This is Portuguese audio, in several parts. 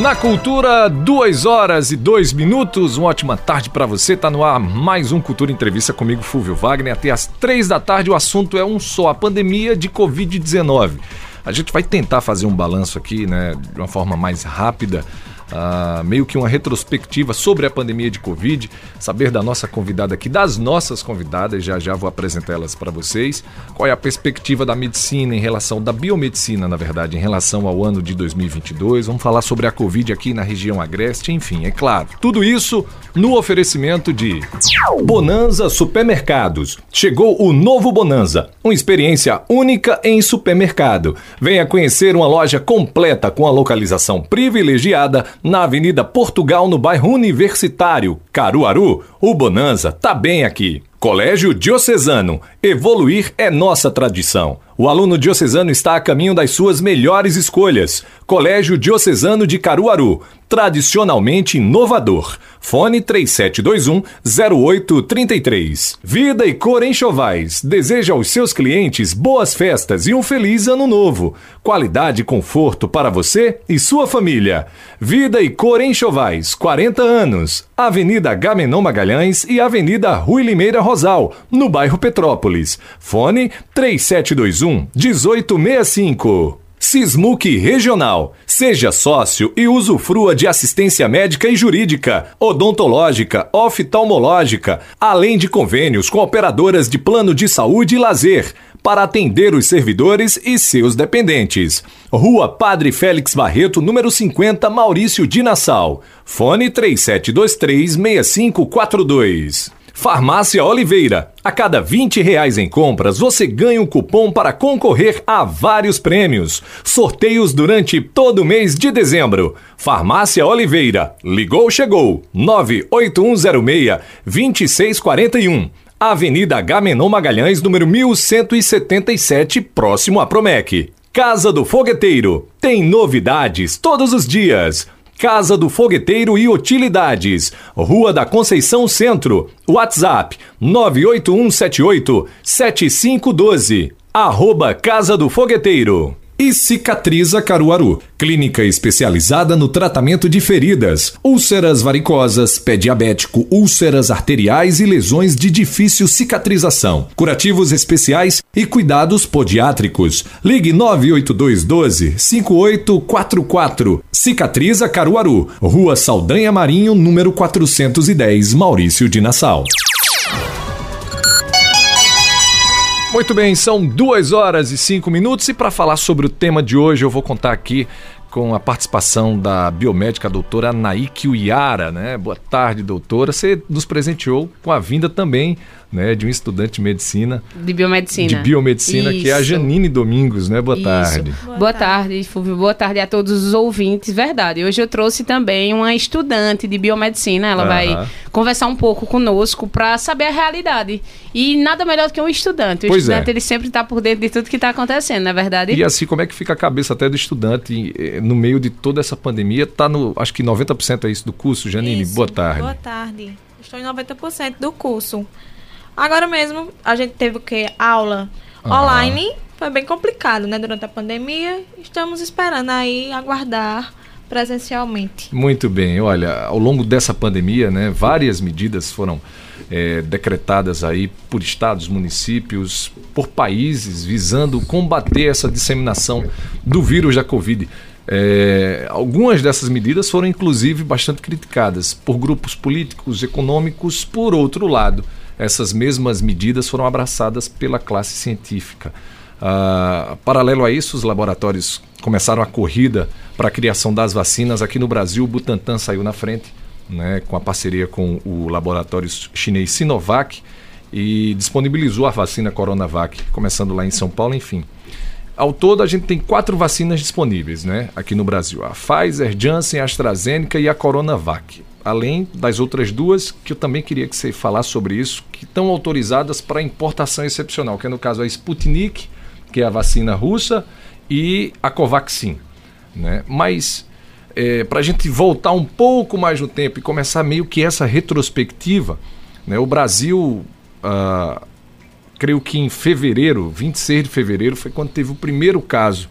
Na Cultura, duas horas e dois minutos. Uma ótima tarde para você. Tá no ar mais um Cultura Entrevista comigo, Fúvio Wagner. Até às três da tarde. O assunto é um só: a pandemia de Covid-19. A gente vai tentar fazer um balanço aqui, né, de uma forma mais rápida uh, meio que uma retrospectiva sobre a pandemia de Covid, saber da nossa convidada aqui, das nossas convidadas, já já vou apresentar elas para vocês. Qual é a perspectiva da medicina em relação, da biomedicina, na verdade, em relação ao ano de 2022. Vamos falar sobre a Covid aqui na região agreste, enfim, é claro. Tudo isso no oferecimento de Bonanza Supermercados. Chegou o novo Bonanza, uma experiência única em supermercado. Venha conhecer uma loja completa com a localização privilegiada na Avenida Portugal, no bairro Universitário, Caruaru. O Bonanza tá bem aqui. Colégio Diocesano. Evoluir é nossa tradição. O aluno diocesano está a caminho das suas melhores escolhas. Colégio Diocesano de Caruaru. Tradicionalmente inovador. Fone 3721-0833. Vida e Cor Enxovais. Deseja aos seus clientes boas festas e um feliz ano novo. Qualidade e conforto para você e sua família. Vida e Cor Enxovais. 40 anos. Avenida Gamenon Magalhães e Avenida Rui Limeira Rosal, no bairro Petrópolis. Fone 3721 1865. Sismuc Regional. Seja sócio e usufrua de assistência médica e jurídica, odontológica, oftalmológica, além de convênios com operadoras de plano de saúde e lazer, para atender os servidores e seus dependentes. Rua Padre Félix Barreto, número 50, Maurício de Nassau. Fone 3723 6542. Farmácia Oliveira. A cada 20 reais em compras, você ganha um cupom para concorrer a vários prêmios. Sorteios durante todo o mês de dezembro. Farmácia Oliveira. Ligou, chegou. 98106 2641. Avenida Gamenon Magalhães, número 1177, próximo a Promec. Casa do Fogueteiro. Tem novidades todos os dias. Casa do Fogueteiro e Utilidades, Rua da Conceição Centro, WhatsApp 98178 7512, arroba Casa do Fogueteiro e Cicatriza Caruaru, clínica especializada no tratamento de feridas, úlceras varicosas, pé diabético, úlceras arteriais e lesões de difícil cicatrização, curativos especiais e cuidados podiátricos. Ligue 98212 5844. Cicatriza Caruaru, Rua Saldanha Marinho, número 410, Maurício de Nassau. Muito bem, são duas horas e cinco minutos e para falar sobre o tema de hoje eu vou contar aqui com a participação da biomédica doutora Naiki Uyara, né? Boa tarde, doutora. Você nos presenteou com a vinda também né, de um estudante de medicina. De biomedicina. De biomedicina, Isso. que é a Janine Domingos, né? Boa Isso. tarde. Boa, Boa tarde, Fulvio. Boa tarde a todos os ouvintes. Verdade. Hoje eu trouxe também uma estudante de biomedicina. Ela vai conversar um pouco conosco para saber a realidade. E nada melhor do que um estudante. O pois estudante, é. ele sempre está por dentro de tudo que está acontecendo, não é verdade? E assim, como é que fica a cabeça até do estudante eh, no meio de toda essa pandemia? Está no, acho que 90% é isso do curso. Janine, isso. boa tarde. Boa tarde. Estou em 90% do curso. Agora mesmo, a gente teve o quê? Aula online. Foi bem complicado, né? Durante a pandemia. Estamos esperando aí aguardar presencialmente. Muito bem. Olha, ao longo dessa pandemia, né, várias medidas foram é, decretadas aí por estados, municípios, por países, visando combater essa disseminação do vírus da Covid. É, algumas dessas medidas foram inclusive bastante criticadas por grupos políticos, econômicos, por outro lado essas mesmas medidas foram abraçadas pela classe científica. Uh, paralelo a isso, os laboratórios começaram a corrida para a criação das vacinas. Aqui no Brasil, o Butantan saiu na frente, né, com a parceria com o laboratório chinês Sinovac, e disponibilizou a vacina Coronavac, começando lá em São Paulo, enfim. Ao todo, a gente tem quatro vacinas disponíveis né, aqui no Brasil: a Pfizer, Janssen, a AstraZeneca e a Coronavac além das outras duas que eu também queria que você falasse sobre isso, que estão autorizadas para importação excepcional, que é no caso a Sputnik, que é a vacina russa, e a Covaxin. Né? Mas é, para a gente voltar um pouco mais no tempo e começar meio que essa retrospectiva, né? o Brasil, ah, creio que em fevereiro, 26 de fevereiro, foi quando teve o primeiro caso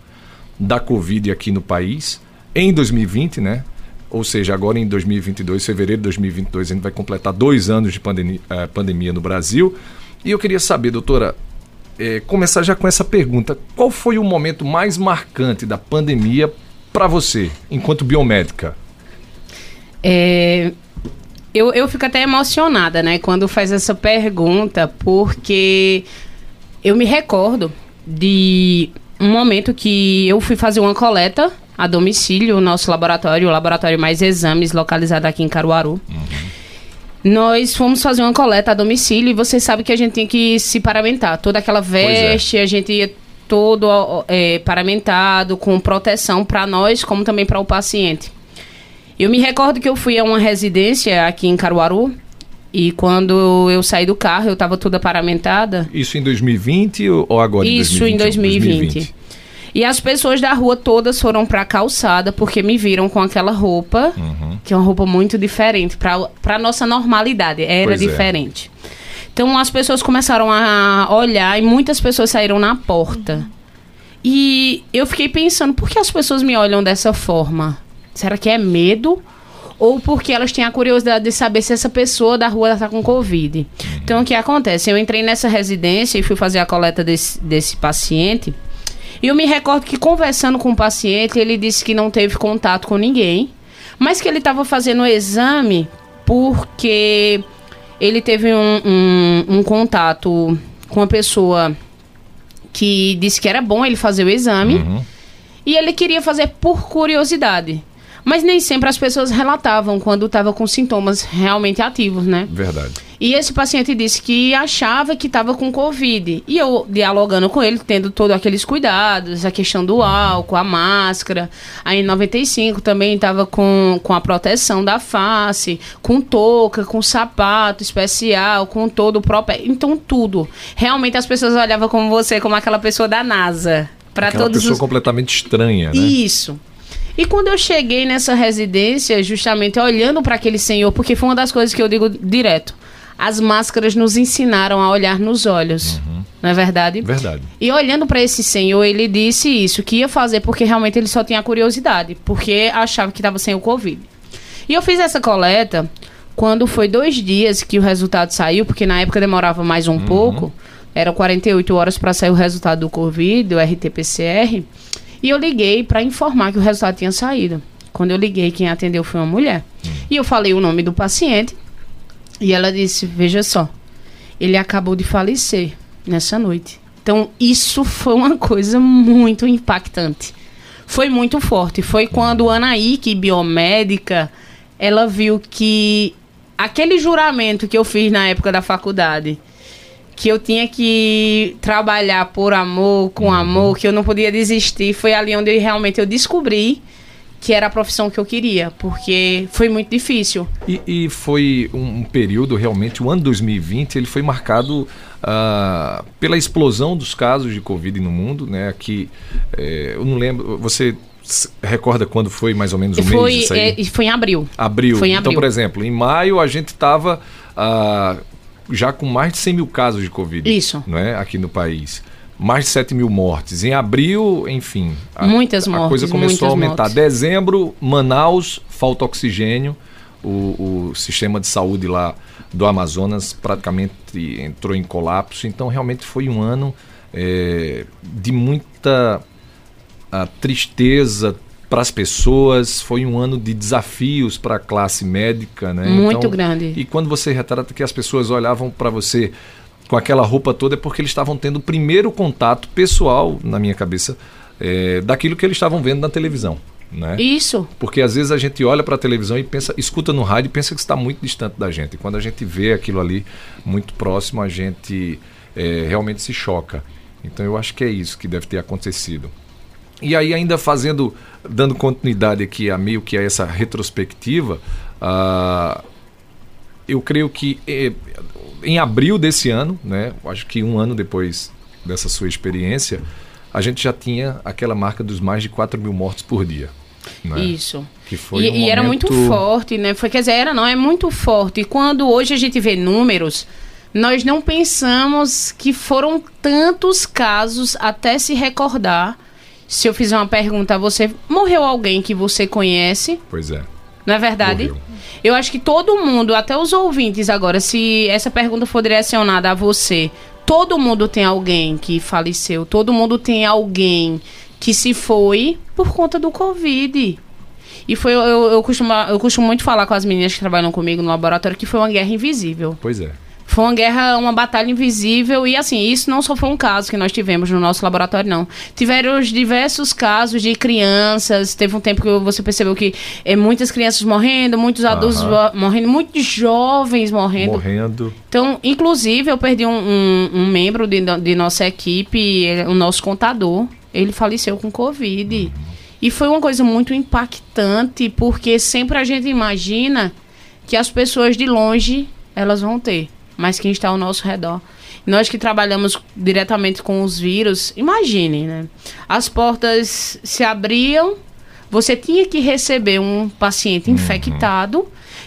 da Covid aqui no país, em 2020, né? Ou seja, agora em 2022, fevereiro de 2022, a gente vai completar dois anos de pandemia, uh, pandemia no Brasil. E eu queria saber, doutora, é, começar já com essa pergunta: qual foi o momento mais marcante da pandemia para você, enquanto biomédica? É, eu, eu fico até emocionada, né, quando faz essa pergunta, porque eu me recordo de um momento que eu fui fazer uma coleta a domicílio, o nosso laboratório, o Laboratório Mais Exames, localizado aqui em Caruaru. Uhum. Nós fomos fazer uma coleta a domicílio e você sabe que a gente tem que se paramentar. Toda aquela é. veste, é. a gente ia todo é, paramentado, com proteção para nós, como também para o paciente. Eu me recordo que eu fui a uma residência aqui em Caruaru e quando eu saí do carro, eu estava toda paramentada. Isso em 2020 ou agora Isso em 2020? Isso em 2020. 2020. E as pessoas da rua todas foram pra calçada porque me viram com aquela roupa, uhum. que é uma roupa muito diferente, pra, pra nossa normalidade. Era pois é. diferente. É. Então as pessoas começaram a olhar e muitas pessoas saíram na porta. E eu fiquei pensando, por que as pessoas me olham dessa forma? Será que é medo? Ou porque elas têm a curiosidade de saber se essa pessoa da rua está com Covid. Uhum. Então, o que acontece? Eu entrei nessa residência e fui fazer a coleta desse, desse paciente. E eu me recordo que conversando com o paciente, ele disse que não teve contato com ninguém, mas que ele estava fazendo o exame porque ele teve um, um, um contato com uma pessoa que disse que era bom ele fazer o exame. Uhum. E ele queria fazer por curiosidade. Mas nem sempre as pessoas relatavam quando estava com sintomas realmente ativos, né? Verdade. E esse paciente disse que achava que estava com Covid. E eu, dialogando com ele, tendo todos aqueles cuidados, a questão do álcool, a máscara. Aí em 95 também estava com, com a proteção da face, com touca, com sapato especial, com todo o próprio. Então, tudo. Realmente as pessoas olhavam como você, como aquela pessoa da NASA. Para todos pessoa os... completamente estranha, né? Isso. E quando eu cheguei nessa residência, justamente olhando para aquele senhor, porque foi uma das coisas que eu digo direto. As máscaras nos ensinaram a olhar nos olhos. Uhum. Não é verdade? Verdade. E olhando para esse senhor, ele disse isso, que ia fazer porque realmente ele só tinha curiosidade, porque achava que estava sem o Covid. E eu fiz essa coleta quando foi dois dias que o resultado saiu, porque na época demorava mais um uhum. pouco, eram 48 horas para sair o resultado do Covid, do RT-PCR. E eu liguei para informar que o resultado tinha saído. Quando eu liguei, quem atendeu foi uma mulher. Hum. E eu falei o nome do paciente. E ela disse: Veja só, ele acabou de falecer nessa noite. Então, isso foi uma coisa muito impactante. Foi muito forte. Foi quando a Anaíque, biomédica, ela viu que aquele juramento que eu fiz na época da faculdade, que eu tinha que trabalhar por amor, com uhum. amor, que eu não podia desistir. Foi ali onde realmente eu descobri que era a profissão que eu queria, porque foi muito difícil. E, e foi um, um, período, realmente, o ano 2020, ele foi marcado uh, pela explosão dos casos de Covid no mundo, né? Aqui, é, eu não lembro, você recorda quando foi mais ou menos o foi, mês? É, foi em abril. Abril. Foi em então, por exemplo, em maio a gente estava... Uh, já com mais de 100 mil casos de Covid. Isso. Não é? Aqui no país. Mais de 7 mil mortes. Em abril, enfim. A, muitas mortes. A coisa começou a aumentar. Mortes. Dezembro, Manaus, falta oxigênio. O, o sistema de saúde lá do Amazonas praticamente entrou em colapso. Então, realmente foi um ano é, de muita tristeza, para as pessoas, foi um ano de desafios para a classe médica, né? Muito então, grande. E quando você retrata que as pessoas olhavam para você com aquela roupa toda, é porque eles estavam tendo o primeiro contato pessoal, na minha cabeça, é, daquilo que eles estavam vendo na televisão. Né? Isso. Porque às vezes a gente olha para a televisão e pensa, escuta no rádio e pensa que está muito distante da gente. E quando a gente vê aquilo ali muito próximo, a gente é, realmente se choca. Então eu acho que é isso que deve ter acontecido. E aí, ainda fazendo, dando continuidade aqui a meio que a essa retrospectiva, uh, eu creio que eh, em abril desse ano, né, acho que um ano depois dessa sua experiência, a gente já tinha aquela marca dos mais de 4 mil mortos por dia. Né? Isso. Que foi e, um e era muito forte, né? Foi, quer dizer, era não, é muito forte. E quando hoje a gente vê números, nós não pensamos que foram tantos casos até se recordar. Se eu fizer uma pergunta a você, morreu alguém que você conhece? Pois é. Não é verdade? Morreu. Eu acho que todo mundo, até os ouvintes agora, se essa pergunta for direcionada a você, todo mundo tem alguém que faleceu, todo mundo tem alguém que se foi por conta do Covid. E foi, eu, eu, costumo, eu costumo muito falar com as meninas que trabalham comigo no laboratório que foi uma guerra invisível. Pois é. Foi uma guerra, uma batalha invisível. E assim, isso não só foi um caso que nós tivemos no nosso laboratório, não. Tiveram diversos casos de crianças. Teve um tempo que você percebeu que é, muitas crianças morrendo, muitos adultos morrendo, muitos jovens morrendo. Morrendo. Então, inclusive, eu perdi um, um, um membro de, de, nossa equipe, o nosso contador. Ele faleceu com Covid. E foi uma coisa muito impactante, porque sempre a gente imagina que as pessoas de longe elas vão ter mas quem está ao nosso redor. Nós que trabalhamos diretamente com os vírus, imagine, né? As portas se abriam, você tinha que receber um paciente uhum.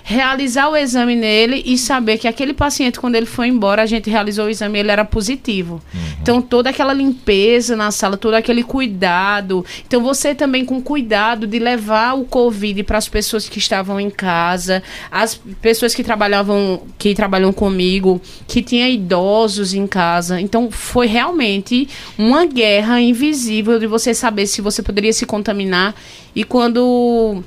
Realizar o exame nele e saber que aquele paciente, quando ele foi embora, a gente realizou o exame ele era positivo. Uhum. Então, toda aquela limpeza na sala, todo aquele cuidado. Então, você também com cuidado de levar o Covid para as pessoas que estavam em casa, as pessoas que trabalhavam, que trabalham comigo, que tinha idosos em casa. Então, foi realmente uma guerra invisível de você saber se você poderia se contaminar. E quando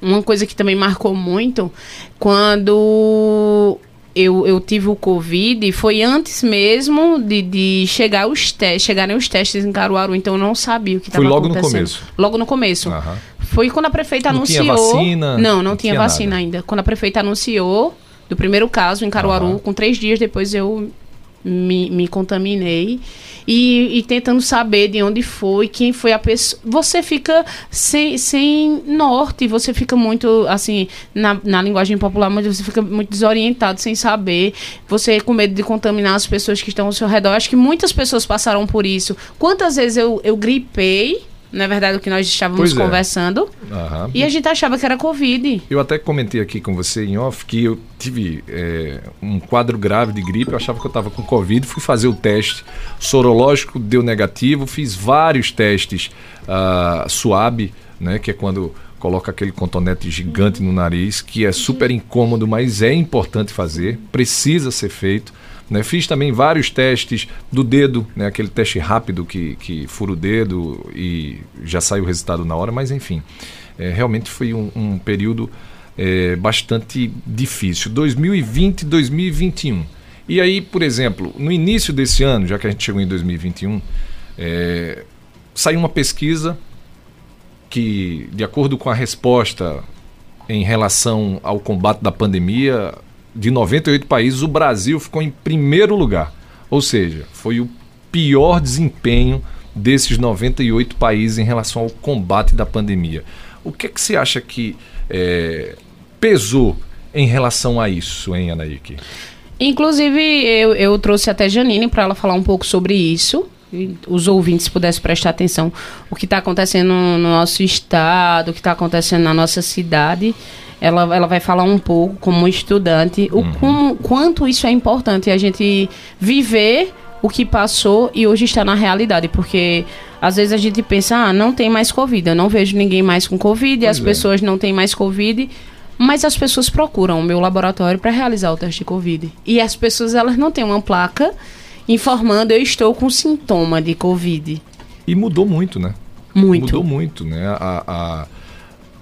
uma coisa que também marcou muito, quando eu, eu tive o Covid, foi antes mesmo de, de chegar os testes, chegarem os testes em Caruaru, então eu não sabia o que estava acontecendo. Foi logo no começo? Logo no começo. Uhum. Foi quando a prefeita não anunciou... Tinha vacina, não, não, não tinha, tinha vacina nada. ainda. Quando a prefeita anunciou do primeiro caso em Caruaru, uhum. com três dias depois eu me, me contaminei e, e, tentando saber de onde foi, quem foi a pessoa. Você fica sem, sem norte, você fica muito, assim, na, na linguagem popular, mas você fica muito desorientado, sem saber. Você com medo de contaminar as pessoas que estão ao seu redor. Acho que muitas pessoas passaram por isso. Quantas vezes eu, eu gripei não é verdade o que nós estávamos pois é. Uhum. E a gente achava que era Covid. Eu até comentei aqui com você em off que eu tive é, um quadro grave de gripe, eu achava que eu estava com Covid, fui fazer o teste sorológico, deu negativo, fiz vários testes uh, suave, né, que é quando coloca aquele contonete gigante no nariz, que é super incômodo, mas é importante fazer, precisa ser feito. Né? Fiz também vários testes do dedo, né? aquele teste rápido que, que fura o dedo e já sai o resultado na hora, mas enfim, é, realmente foi um, um período é, bastante difícil. 2020 2021. E aí, por exemplo, no início desse ano, já que a gente chegou em 2021, é, saiu uma pesquisa que, de acordo com a resposta em relação ao combate da pandemia, de 98 países, o Brasil ficou em primeiro lugar. Ou seja, foi o pior desempenho desses 98 países em relação ao combate da pandemia. O que, é que você acha que é, pesou em relação a isso, hein, Anaíque? Inclusive, eu, eu trouxe até Janine para ela falar um pouco sobre isso. os ouvintes pudessem prestar atenção o que está acontecendo no nosso estado, o que está acontecendo na nossa cidade ela, ela vai falar um pouco como estudante o uhum. como, quanto isso é importante a gente viver o que passou e hoje está na realidade, porque às vezes a gente pensa, ah, não tem mais Covid, eu não vejo ninguém mais com Covid, pois as é. pessoas não têm mais Covid, mas as pessoas procuram o meu laboratório para realizar o teste de Covid. E as pessoas, elas não têm uma placa informando, eu estou com sintoma de Covid. E mudou muito, né? Muito. Mudou muito, né? a, a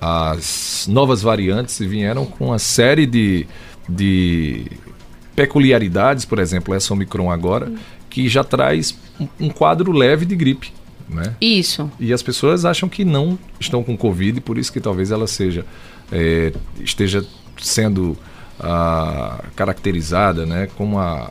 as novas variantes vieram com uma série de, de peculiaridades, por exemplo, essa Omicron agora, que já traz um, um quadro leve de gripe. Né? Isso. E as pessoas acham que não estão com Covid, por isso que talvez ela seja é, esteja sendo ah, caracterizada né, com a,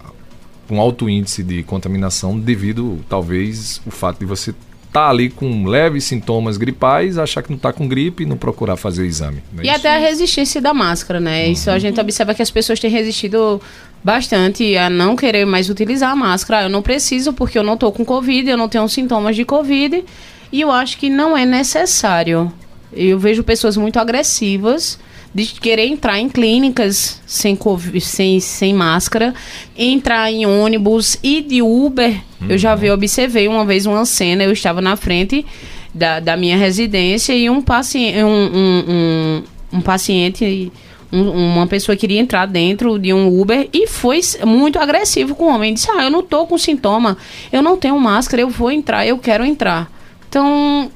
um alto índice de contaminação devido, talvez, o fato de você tá ali com leves sintomas gripais, achar que não está com gripe e não procurar fazer o exame. É e isso? até a resistência da máscara, né? Uhum. Isso a gente observa que as pessoas têm resistido bastante a não querer mais utilizar a máscara. Eu não preciso porque eu não tô com Covid, eu não tenho sintomas de Covid. E eu acho que não é necessário. Eu vejo pessoas muito agressivas de querer entrar em clínicas sem, COVID, sem, sem máscara, entrar em ônibus e de Uber. Uhum. Eu já vi, observei uma vez uma cena, eu estava na frente da, da minha residência e um paciente, um, um, um, um paciente um, uma pessoa queria entrar dentro de um Uber e foi muito agressivo com o homem. Disse: Ah, eu não tô com sintoma, eu não tenho máscara, eu vou entrar, eu quero entrar. Então,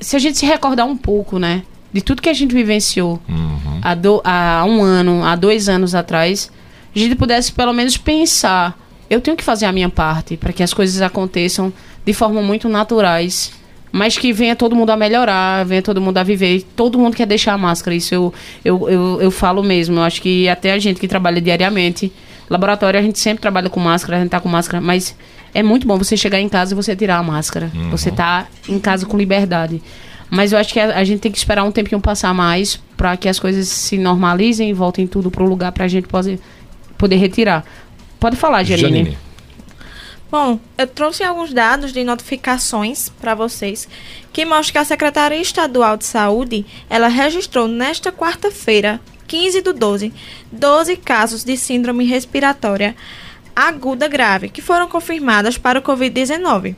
se a gente se recordar um pouco, né? De tudo que a gente vivenciou uhum. há, do, há um ano, há dois anos atrás, a gente pudesse pelo menos pensar: eu tenho que fazer a minha parte para que as coisas aconteçam de forma muito naturais mas que venha todo mundo a melhorar, venha todo mundo a viver. Todo mundo quer deixar a máscara, isso eu, eu, eu, eu falo mesmo. Eu acho que até a gente que trabalha diariamente, laboratório a gente sempre trabalha com máscara, a gente tá com máscara, mas é muito bom você chegar em casa e você tirar a máscara. Uhum. Você tá em casa com liberdade. Mas eu acho que a, a, gente tem que esperar um tempinho passar mais para que as coisas se normalizem e voltem tudo pro lugar pra gente poder, poder retirar. Pode falar, Janine. Janine. Bom, eu trouxe alguns dados de notificações para vocês que mostram que a Secretaria Estadual de Saúde ela registrou nesta quarta-feira, 15 do 12, 12 casos de síndrome respiratória aguda grave que foram confirmadas para o Covid-19.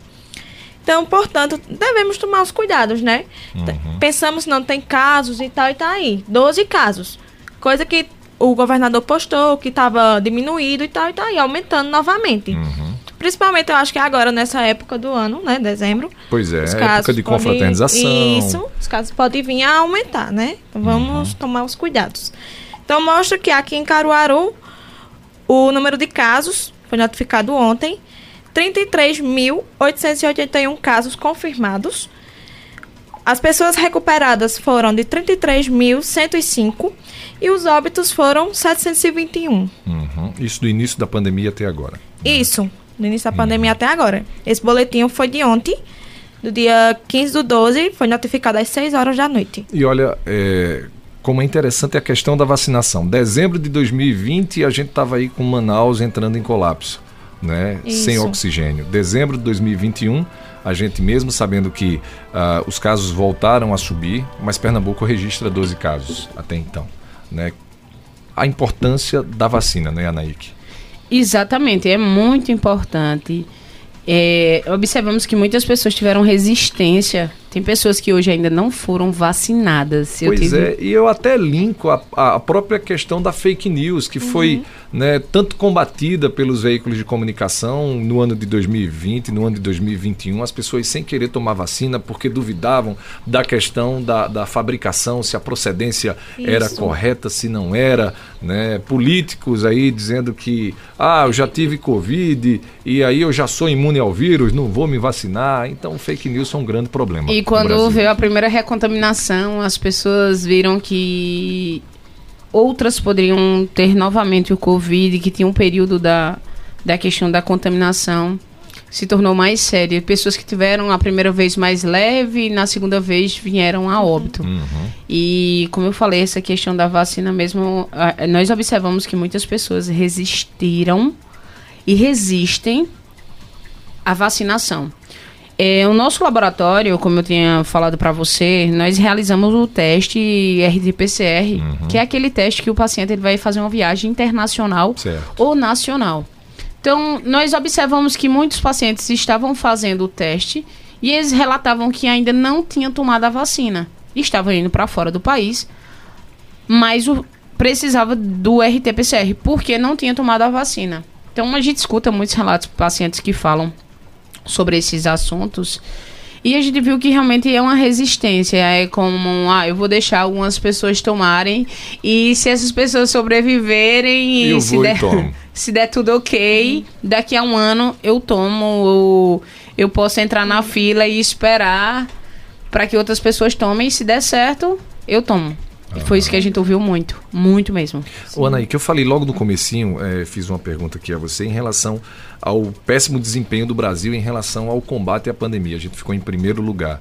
Então, portanto, devemos tomar os cuidados, né? Uhum. Pensamos não tem casos e tal e tá aí. 12 casos. Coisa que o governador postou que estava diminuído e tal e tá aí, aumentando novamente. Uhum. Principalmente, eu acho que agora, nessa época do ano, né? Dezembro. Pois é, época de confraternização. Isso, os casos podem vir a aumentar, né? Então, vamos uhum. tomar os cuidados. Então, mostra que aqui em Caruaru, o número de casos foi notificado ontem. 33.881 casos confirmados. As pessoas recuperadas foram de 33.105 e os óbitos foram 721. Uhum. Isso do início da pandemia até agora. Isso no início da pandemia uhum. até agora. Esse boletim foi de ontem, do dia 15 do 12, foi notificado às 6 horas da noite. E olha, é, como é interessante a questão da vacinação. Dezembro de 2020, a gente estava aí com Manaus entrando em colapso, né? Sem oxigênio. Dezembro de 2021, a gente mesmo sabendo que uh, os casos voltaram a subir, mas Pernambuco registra 12 casos até então, né? A importância da vacina, né, Anaíque? Exatamente, é muito importante. É, observamos que muitas pessoas tiveram resistência tem pessoas que hoje ainda não foram vacinadas. Pois tive... é, e eu até linko a, a, própria questão da fake news, que uhum. foi né, tanto combatida pelos veículos de comunicação no ano de 2020, no ano de 2021, as pessoas sem querer tomar vacina porque duvidavam da questão da, da fabricação, se a procedência Isso. era correta, se não era, né? Políticos aí dizendo que, ah, eu já tive Covid e aí eu já sou imune ao vírus, não vou me vacinar. Então, fake news são um grande problema. E quando veio a primeira recontaminação, as pessoas viram que outras poderiam ter novamente o Covid, que tinha um período da, da questão da contaminação se tornou mais séria. Pessoas que tiveram a primeira vez mais leve, na segunda vez vieram a óbito. Uhum. E como eu falei, essa questão da vacina mesmo, nós observamos que muitas pessoas resistiram e resistem à vacinação. É, o nosso laboratório, como eu tinha falado para você, nós realizamos o teste RT-PCR, uhum. que é aquele teste que o paciente ele vai fazer uma viagem internacional certo. ou nacional. Então, nós observamos que muitos pacientes estavam fazendo o teste e eles relatavam que ainda não tinham tomado a vacina. Estavam indo para fora do país, mas o, precisava do RT-PCR, porque não tinha tomado a vacina. Então, a gente escuta muitos relatos de pacientes que falam sobre esses assuntos. E a gente viu que realmente é uma resistência. É como, ah, eu vou deixar algumas pessoas tomarem. E se essas pessoas sobreviverem e se der, se der tudo ok, daqui a um ano eu tomo. Eu, eu posso entrar na fila e esperar para que outras pessoas tomem. E se der certo, eu tomo. E foi isso que a gente ouviu muito, muito mesmo. O Anaí, que eu falei logo no comecinho, é, fiz uma pergunta aqui a você em relação ao péssimo desempenho do Brasil em relação ao combate à pandemia. A gente ficou em primeiro lugar.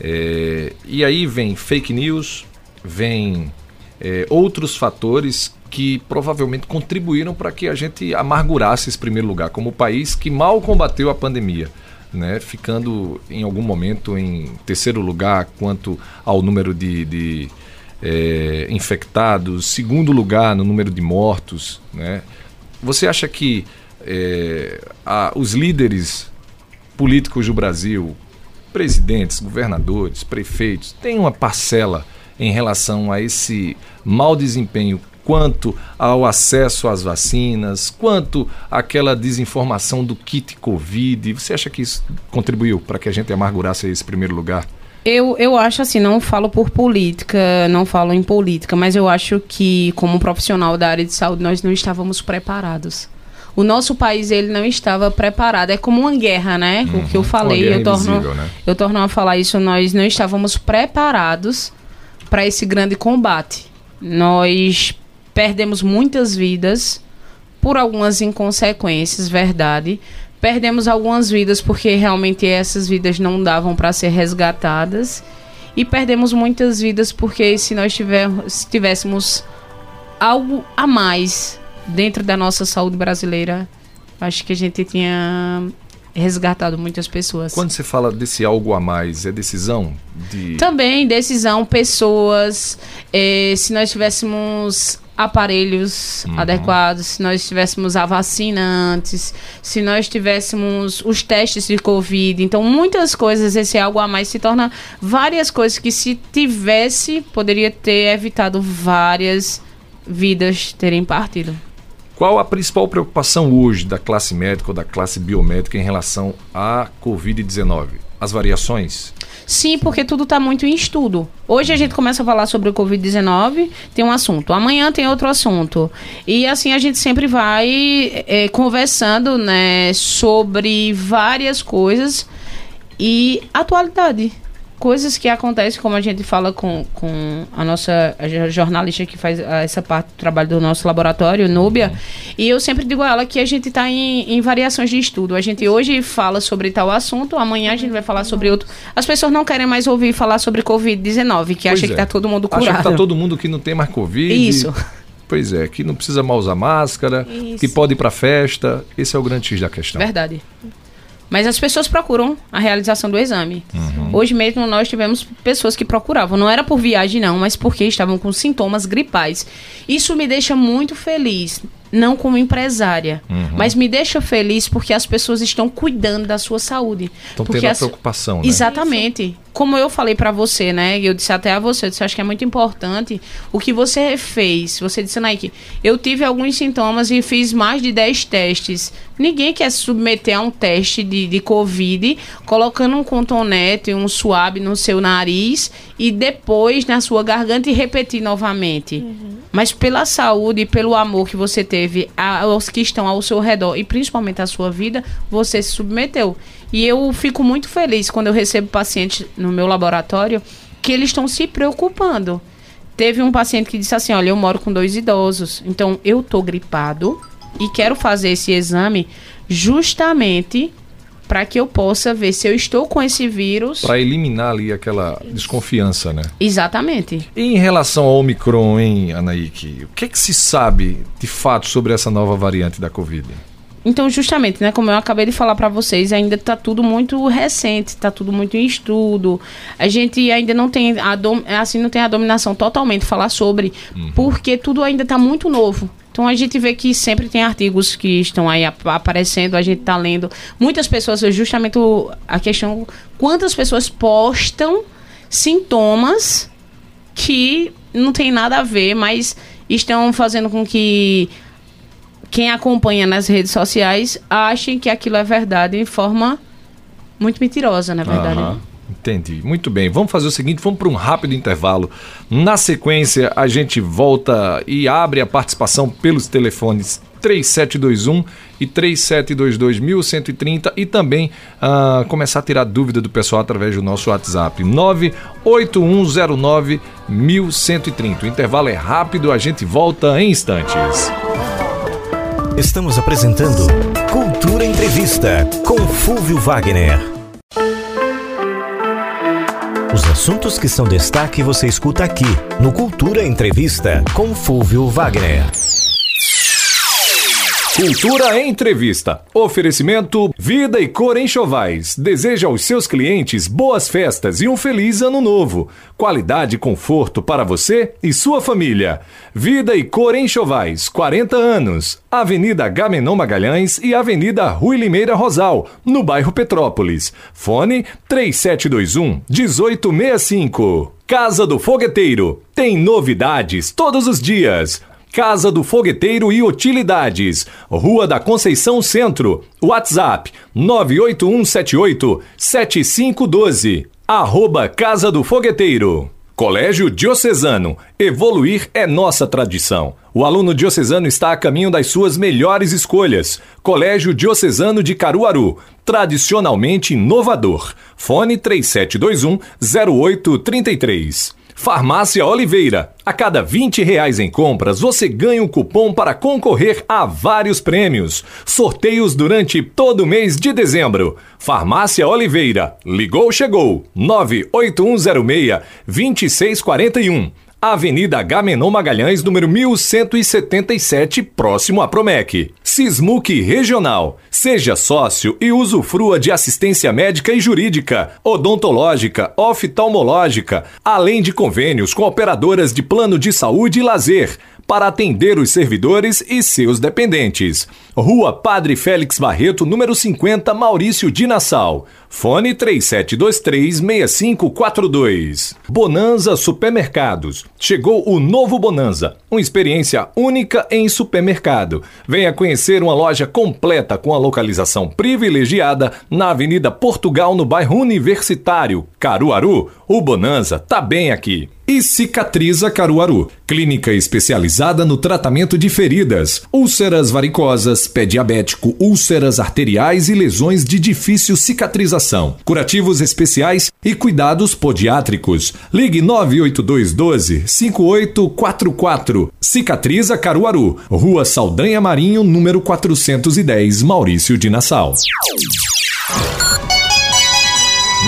É, e aí vem fake news, vem é, outros fatores que provavelmente contribuíram para que a gente amargurasse esse primeiro lugar, como país que mal combateu a pandemia. Né, ficando em algum momento em terceiro lugar quanto ao número de, de é, infectados, segundo lugar no número de mortos. Né? Você acha que é, a, os líderes políticos do Brasil, presidentes, governadores, prefeitos, têm uma parcela em relação a esse mau desempenho quanto ao acesso às vacinas, quanto àquela desinformação do kit Covid. Você acha que isso contribuiu para que a gente amargurasse esse primeiro lugar? Eu, eu acho assim, não falo por política, não falo em política, mas eu acho que, como profissional da área de saúde, nós não estávamos preparados. O nosso país ele não estava preparado. É como uma guerra, né? Uhum. O que eu falei, eu torno, né? eu torno a falar isso. Nós não estávamos preparados para esse grande combate. Nós perdemos muitas vidas por algumas inconsequências, verdade. Perdemos algumas vidas porque realmente essas vidas não davam para ser resgatadas. E perdemos muitas vidas porque se nós se tivéssemos algo a mais dentro da nossa saúde brasileira, acho que a gente tinha resgatado muitas pessoas. Quando você fala desse algo a mais, é decisão de. Também, decisão, pessoas. Eh, se nós tivéssemos aparelhos uhum. adequados, se nós tivéssemos a vacina antes, se nós tivéssemos os testes de Covid. Então, muitas coisas, esse algo a mais se torna várias coisas que, se tivesse, poderia ter evitado várias vidas terem partido. Qual a principal preocupação hoje da classe médica ou da classe biomédica em relação à Covid-19? As variações? Sim, porque tudo está muito em estudo. Hoje a gente começa a falar sobre o Covid-19, tem um assunto. Amanhã tem outro assunto. E assim a gente sempre vai é, conversando né, sobre várias coisas e atualidade coisas que acontecem, como a gente fala com, com a nossa jornalista que faz essa parte do trabalho do nosso laboratório, Núbia, e eu sempre digo a ela que a gente está em, em variações de estudo. A gente hoje fala sobre tal assunto, amanhã a gente vai falar sobre outro. As pessoas não querem mais ouvir falar sobre Covid-19, que acha é. que está todo mundo curado. Acha que está todo mundo que não tem mais Covid. Isso. Pois é, que não precisa mais usar máscara, Isso. que pode ir para festa. Esse é o grande X da questão. Verdade. Mas as pessoas procuram a realização do exame. Uhum. Hoje mesmo nós tivemos pessoas que procuravam. Não era por viagem, não, mas porque estavam com sintomas gripais. Isso me deixa muito feliz não como empresária, uhum. mas me deixa feliz porque as pessoas estão cuidando da sua saúde. Estão porque tendo as... a preocupação, né? Exatamente. Como eu falei para você, né? Eu disse até a você, eu disse, acho que é muito importante o que você fez. Você disse, Nike, eu tive alguns sintomas e fiz mais de 10 testes. Ninguém quer se submeter a um teste de, de Covid colocando um contonete, um suave no seu nariz e depois na sua garganta e repetir novamente. Uhum. Mas pela saúde e pelo amor que você teve aos que estão ao seu redor e principalmente à sua vida, você se submeteu. E eu fico muito feliz quando eu recebo pacientes no meu laboratório que eles estão se preocupando. Teve um paciente que disse assim: Olha, eu moro com dois idosos, então eu tô gripado e quero fazer esse exame justamente para que eu possa ver se eu estou com esse vírus. Para eliminar ali aquela desconfiança, né? Exatamente. E em relação ao Omicron, hein, Anaíque? O que, é que se sabe de fato sobre essa nova variante da Covid? Então, justamente, né, como eu acabei de falar para vocês, ainda está tudo muito recente, está tudo muito em estudo. A gente ainda não tem a dom, assim não tem a dominação totalmente falar sobre, uhum. porque tudo ainda está muito novo. Então a gente vê que sempre tem artigos que estão aí ap aparecendo, a gente está lendo. Muitas pessoas, justamente a questão, quantas pessoas postam sintomas que não tem nada a ver, mas estão fazendo com que quem acompanha nas redes sociais ache que aquilo é verdade de forma muito mentirosa, na verdade. Uhum. Entendi. Muito bem. Vamos fazer o seguinte, vamos para um rápido intervalo. Na sequência, a gente volta e abre a participação pelos telefones 3721 e 3722 1130 e também uh, começar a tirar dúvida do pessoal através do nosso WhatsApp 98109 1130. O intervalo é rápido, a gente volta em instantes. Estamos apresentando Cultura Entrevista com Fúvio Wagner. assuntos que são destaque você escuta aqui, no Cultura Entrevista, com Fúvio Wagner. Cultura Entrevista. Oferecimento Vida e Cor Enxovais. Deseja aos seus clientes boas festas e um feliz ano novo. Qualidade e conforto para você e sua família. Vida e Cor Enxovais, 40 anos. Avenida Gamenon Magalhães e Avenida Rui Limeira Rosal, no bairro Petrópolis. Fone 3721 1865. Casa do Fogueteiro. Tem novidades todos os dias. Casa do Fogueteiro e Utilidades, Rua da Conceição Centro, WhatsApp 981787512, arroba Casa do Fogueteiro. Colégio Diocesano, evoluir é nossa tradição. O aluno diocesano está a caminho das suas melhores escolhas. Colégio Diocesano de Caruaru, tradicionalmente inovador. Fone 3721 0833. Farmácia Oliveira. A cada 20 reais em compras, você ganha um cupom para concorrer a vários prêmios. Sorteios durante todo o mês de dezembro. Farmácia Oliveira. Ligou, chegou. 98106 2641. Avenida Gamenon Magalhães, número 1177, próximo a Promec. Sismuc Regional. Seja sócio e usufrua de assistência médica e jurídica, odontológica, oftalmológica, além de convênios com operadoras de plano de saúde e lazer para atender os servidores e seus dependentes. Rua Padre Félix Barreto, número 50, Maurício de Nassau. Fone 37236542. Bonanza Supermercados. Chegou o novo Bonanza, uma experiência única em supermercado. Venha conhecer uma loja completa com a localização privilegiada na Avenida Portugal, no bairro Universitário, Caruaru. O Bonanza tá bem aqui e Cicatriza Caruaru, clínica especializada no tratamento de feridas, úlceras varicosas, pé diabético, úlceras arteriais e lesões de difícil cicatrização, curativos especiais e cuidados podiátricos. Ligue 98212 5844. Cicatriza Caruaru, Rua Saldanha Marinho, número 410, Maurício de Nassau.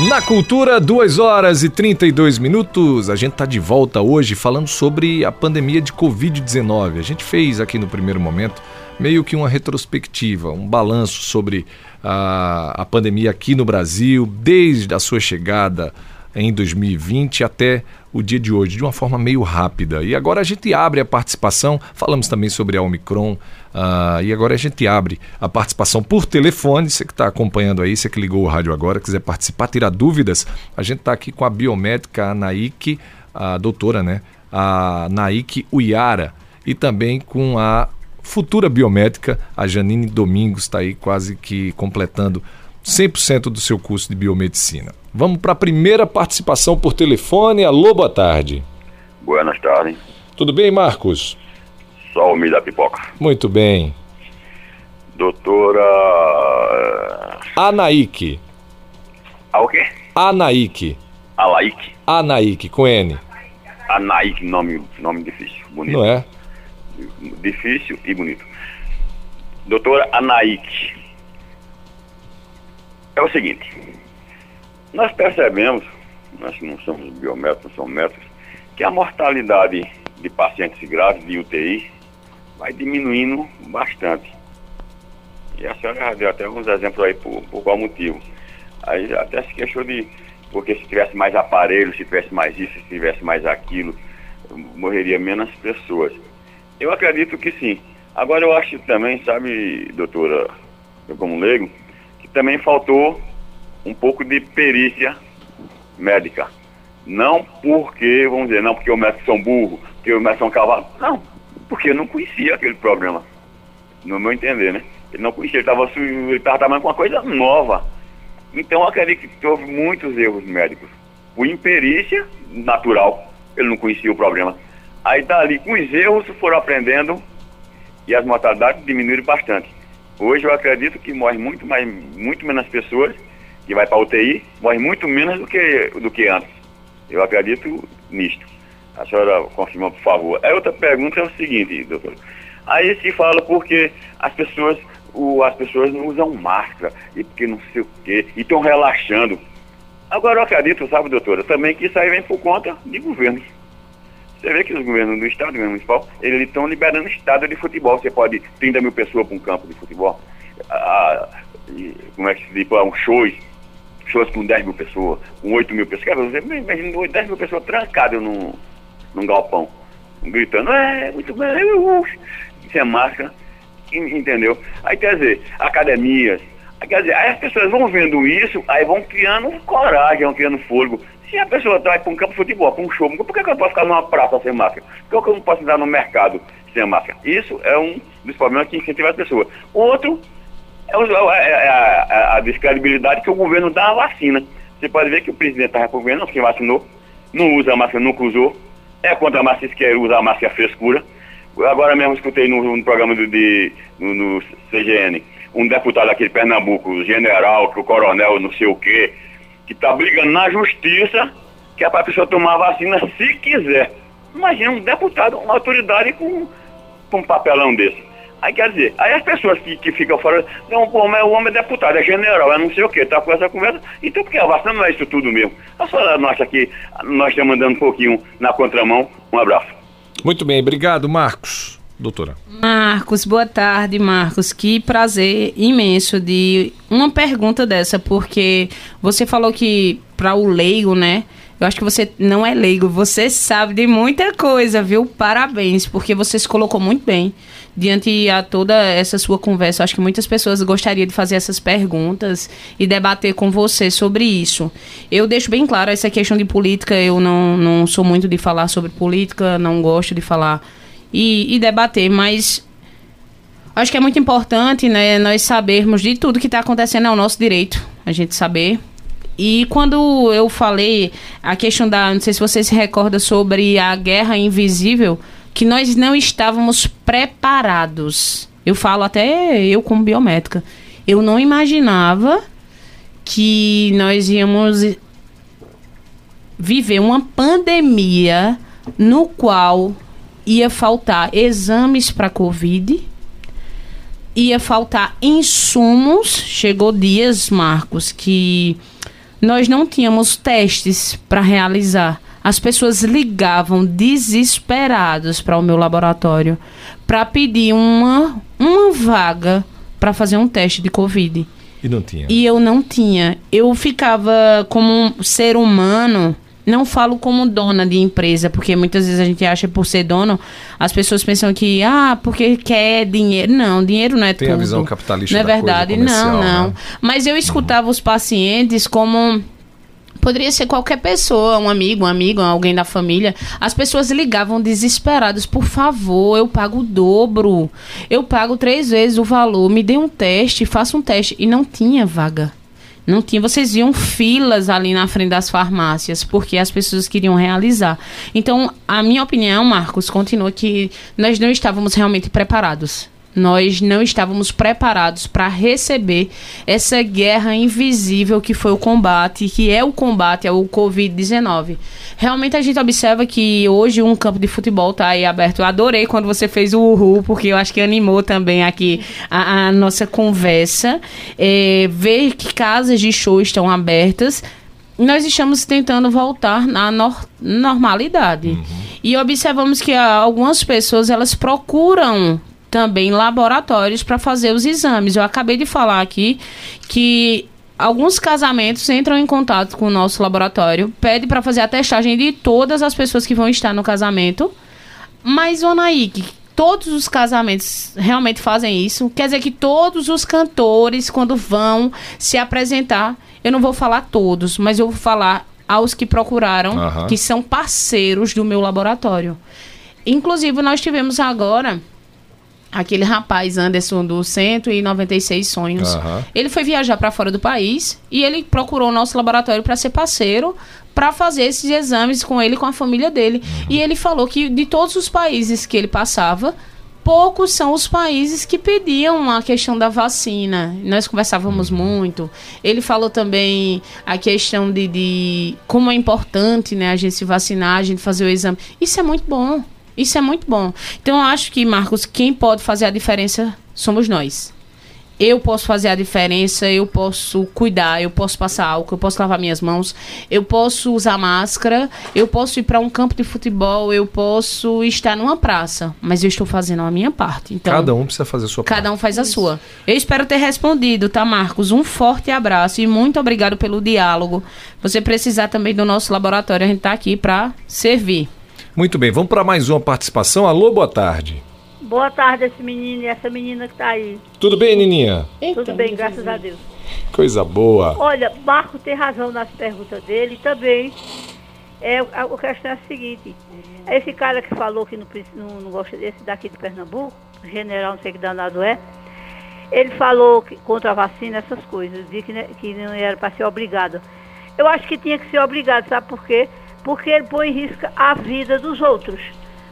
Na Cultura, 2 horas e 32 minutos. A gente está de volta hoje falando sobre a pandemia de Covid-19. A gente fez aqui no primeiro momento meio que uma retrospectiva, um balanço sobre a, a pandemia aqui no Brasil, desde a sua chegada em 2020 até o dia de hoje, de uma forma meio rápida. E agora a gente abre a participação, falamos também sobre a Omicron, uh, e agora a gente abre a participação por telefone. Você que está acompanhando aí, você que ligou o rádio agora, quiser participar, tirar dúvidas, a gente está aqui com a biomédica Anaíque, a doutora, né? A Naik Uiara, e também com a futura biomédica, a Janine Domingos, está aí quase que completando 100% do seu curso de biomedicina. Vamos para a primeira participação por telefone. Alô, boa tarde. Boas tardes. Tudo bem, Marcos? Só o da pipoca. Muito bem. Doutora. Anaíque. A o quê? Anaíque. Alaíque. Anaíque, com N. Anaíque, nome, nome difícil, bonito. Não é? Difícil e bonito. Doutora Anaíque. É o seguinte, nós percebemos, nós não somos biométricos, não somos médicos, que a mortalidade de pacientes graves de UTI vai diminuindo bastante. E a senhora já deu até alguns exemplos aí por, por qual motivo. Aí até se queixou de, porque se tivesse mais aparelhos, se tivesse mais isso, se tivesse mais aquilo, morreria menos pessoas. Eu acredito que sim. Agora eu acho também, sabe, doutora, eu como leigo, também faltou um pouco de perícia médica. Não porque, vamos dizer, não porque os médicos são burros, porque os médicos são cavalos. Não, porque eu não conhecia aquele problema. No meu entender, né? Ele não conhecia, ele estava trabalhando com uma coisa nova. Então eu acredito que houve muitos erros médicos. Por imperícia natural, ele não conhecia o problema. Aí dali, com os erros, foram aprendendo e as mortalidades diminuíram bastante. Hoje eu acredito que morre muito, mais, muito menos pessoas que vai para UTI, morre muito menos do que, do que antes. Eu acredito nisto. A senhora confirma, por favor. A outra pergunta é o seguinte, doutor. Aí se fala porque as pessoas, o, as pessoas não usam máscara e porque não sei o quê, e estão relaxando. Agora eu acredito, sabe, doutora, também que isso aí vem por conta de governo. Você vê que os governos do estado, governo municipal, eles estão liberando estado de futebol. Você pode 30 mil pessoas para um campo de futebol. Ah, e, como é que se diz, um shows, shows com 10 mil pessoas, com 8 mil pessoas. Você imagina 10 mil pessoas trancadas num, num galpão, gritando, é, muito bem, uh, sem entendeu? Aí quer dizer, academias, quer dizer, aí as pessoas vão vendo isso, aí vão criando coragem, vão criando fôlego. Se a pessoa vai para um campo de futebol, para um show, por que, que eu posso ficar numa praça sem máscara? Por que eu não posso entrar no mercado sem máscara? Isso é um dos problemas que incentiva as pessoas. Outro é, é, é a, a, a, descredibilidade que o governo dá à vacina. Você pode ver que o presidente da República, que vacinou, não usa a máscara, nunca usou, é contra a máscara, quer usar a máscara frescura. Agora mesmo escutei no, no programa do, de, no, no, CGN um deputado aqui de Pernambuco, general, que o coronel, não sei o quê, que está brigando na justiça que é para a pessoa tomar a vacina se quiser. Imagina um deputado, uma autoridade com, com um papelão desse. Aí quer dizer, aí as pessoas que, que ficam fora, não, pô, mas o homem é deputado, é general, é não sei o que, tá com essa conversa, então porque a vacina não é isso tudo mesmo. A senhora nossa aqui, nós estamos andando um pouquinho na contramão. Um abraço. Muito bem, obrigado, Marcos. Doutora. Marcos, boa tarde, Marcos. Que prazer imenso de uma pergunta dessa, porque você falou que para o leigo, né? Eu acho que você não é leigo, você sabe de muita coisa, viu? Parabéns, porque você se colocou muito bem diante a toda essa sua conversa. Eu acho que muitas pessoas gostariam de fazer essas perguntas e debater com você sobre isso. Eu deixo bem claro essa questão de política, eu não, não sou muito de falar sobre política, não gosto de falar e, e debater, mas acho que é muito importante né, nós sabermos de tudo que está acontecendo, é o nosso direito, a gente saber e quando eu falei a questão da. Não sei se você se recorda sobre a guerra invisível, que nós não estávamos preparados. Eu falo até eu como biomédica. Eu não imaginava que nós íamos viver uma pandemia no qual ia faltar exames para Covid, ia faltar insumos. Chegou dias, Marcos, que nós não tínhamos testes para realizar. As pessoas ligavam desesperadas para o meu laboratório para pedir uma, uma vaga para fazer um teste de Covid. E não tinha. E eu não tinha. Eu ficava como um ser humano não falo como dona de empresa, porque muitas vezes a gente acha por ser dono, as pessoas pensam que, ah, porque quer dinheiro. Não, dinheiro não é Tem tudo. a visão capitalista Não é verdade? não, não. Né? Mas eu escutava uhum. os pacientes como poderia ser qualquer pessoa, um amigo, um amigo, alguém da família. As pessoas ligavam desesperadas, por favor, eu pago o dobro, eu pago três vezes o valor, me dê um teste, faça um teste. E não tinha vaga. Não tinha, vocês viam filas ali na frente das farmácias, porque as pessoas queriam realizar. Então, a minha opinião, Marcos, continua que nós não estávamos realmente preparados nós não estávamos preparados para receber essa guerra invisível que foi o combate, que é o combate ao Covid-19. Realmente a gente observa que hoje um campo de futebol está aí aberto. Eu adorei quando você fez o uhul, porque eu acho que animou também aqui a, a nossa conversa. É, ver que casas de show estão abertas nós estamos tentando voltar na nor normalidade. Uhum. E observamos que algumas pessoas elas procuram também laboratórios para fazer os exames. Eu acabei de falar aqui que alguns casamentos entram em contato com o nosso laboratório, pede para fazer a testagem de todas as pessoas que vão estar no casamento. Mas, Onaíque, todos os casamentos realmente fazem isso. Quer dizer que todos os cantores, quando vão se apresentar, eu não vou falar todos, mas eu vou falar aos que procuraram, uhum. que são parceiros do meu laboratório. Inclusive, nós tivemos agora aquele rapaz Anderson do 196 Sonhos. Uhum. Ele foi viajar para fora do país e ele procurou o nosso laboratório para ser parceiro para fazer esses exames com ele com a família dele. Uhum. E ele falou que de todos os países que ele passava, poucos são os países que pediam a questão da vacina. Nós conversávamos uhum. muito. Ele falou também a questão de, de como é importante né, a gente se vacinar, a gente fazer o exame. Isso é muito bom. Isso é muito bom. Então, eu acho que, Marcos, quem pode fazer a diferença somos nós. eu posso fazer a diferença, eu posso cuidar, eu posso passar álcool, eu posso lavar minhas mãos, eu posso usar máscara, eu posso ir para um campo de futebol, eu posso estar numa praça, mas eu estou fazendo a minha parte. Então, cada um precisa fazer a sua cada parte. Cada um faz a sua. Eu espero ter respondido, tá, Marcos? Um forte abraço e muito obrigado pelo diálogo. Você precisar também do nosso laboratório, a gente está aqui para servir. Muito bem, vamos para mais uma participação. Alô, boa tarde. Boa tarde, esse menino e essa menina que tá aí. Tudo bem, Nininha? Tudo bem, graças a Deus. Coisa boa. Olha, Marco tem razão nas perguntas dele também. É, a, a questão é a seguinte: esse cara que falou que não, não, não gosta desse daqui de Pernambuco, general, não sei que danado é, ele falou que, contra a vacina, essas coisas, disse que, né, que não era para ser obrigado. Eu acho que tinha que ser obrigado, sabe por quê? Porque ele põe em risco a vida dos outros.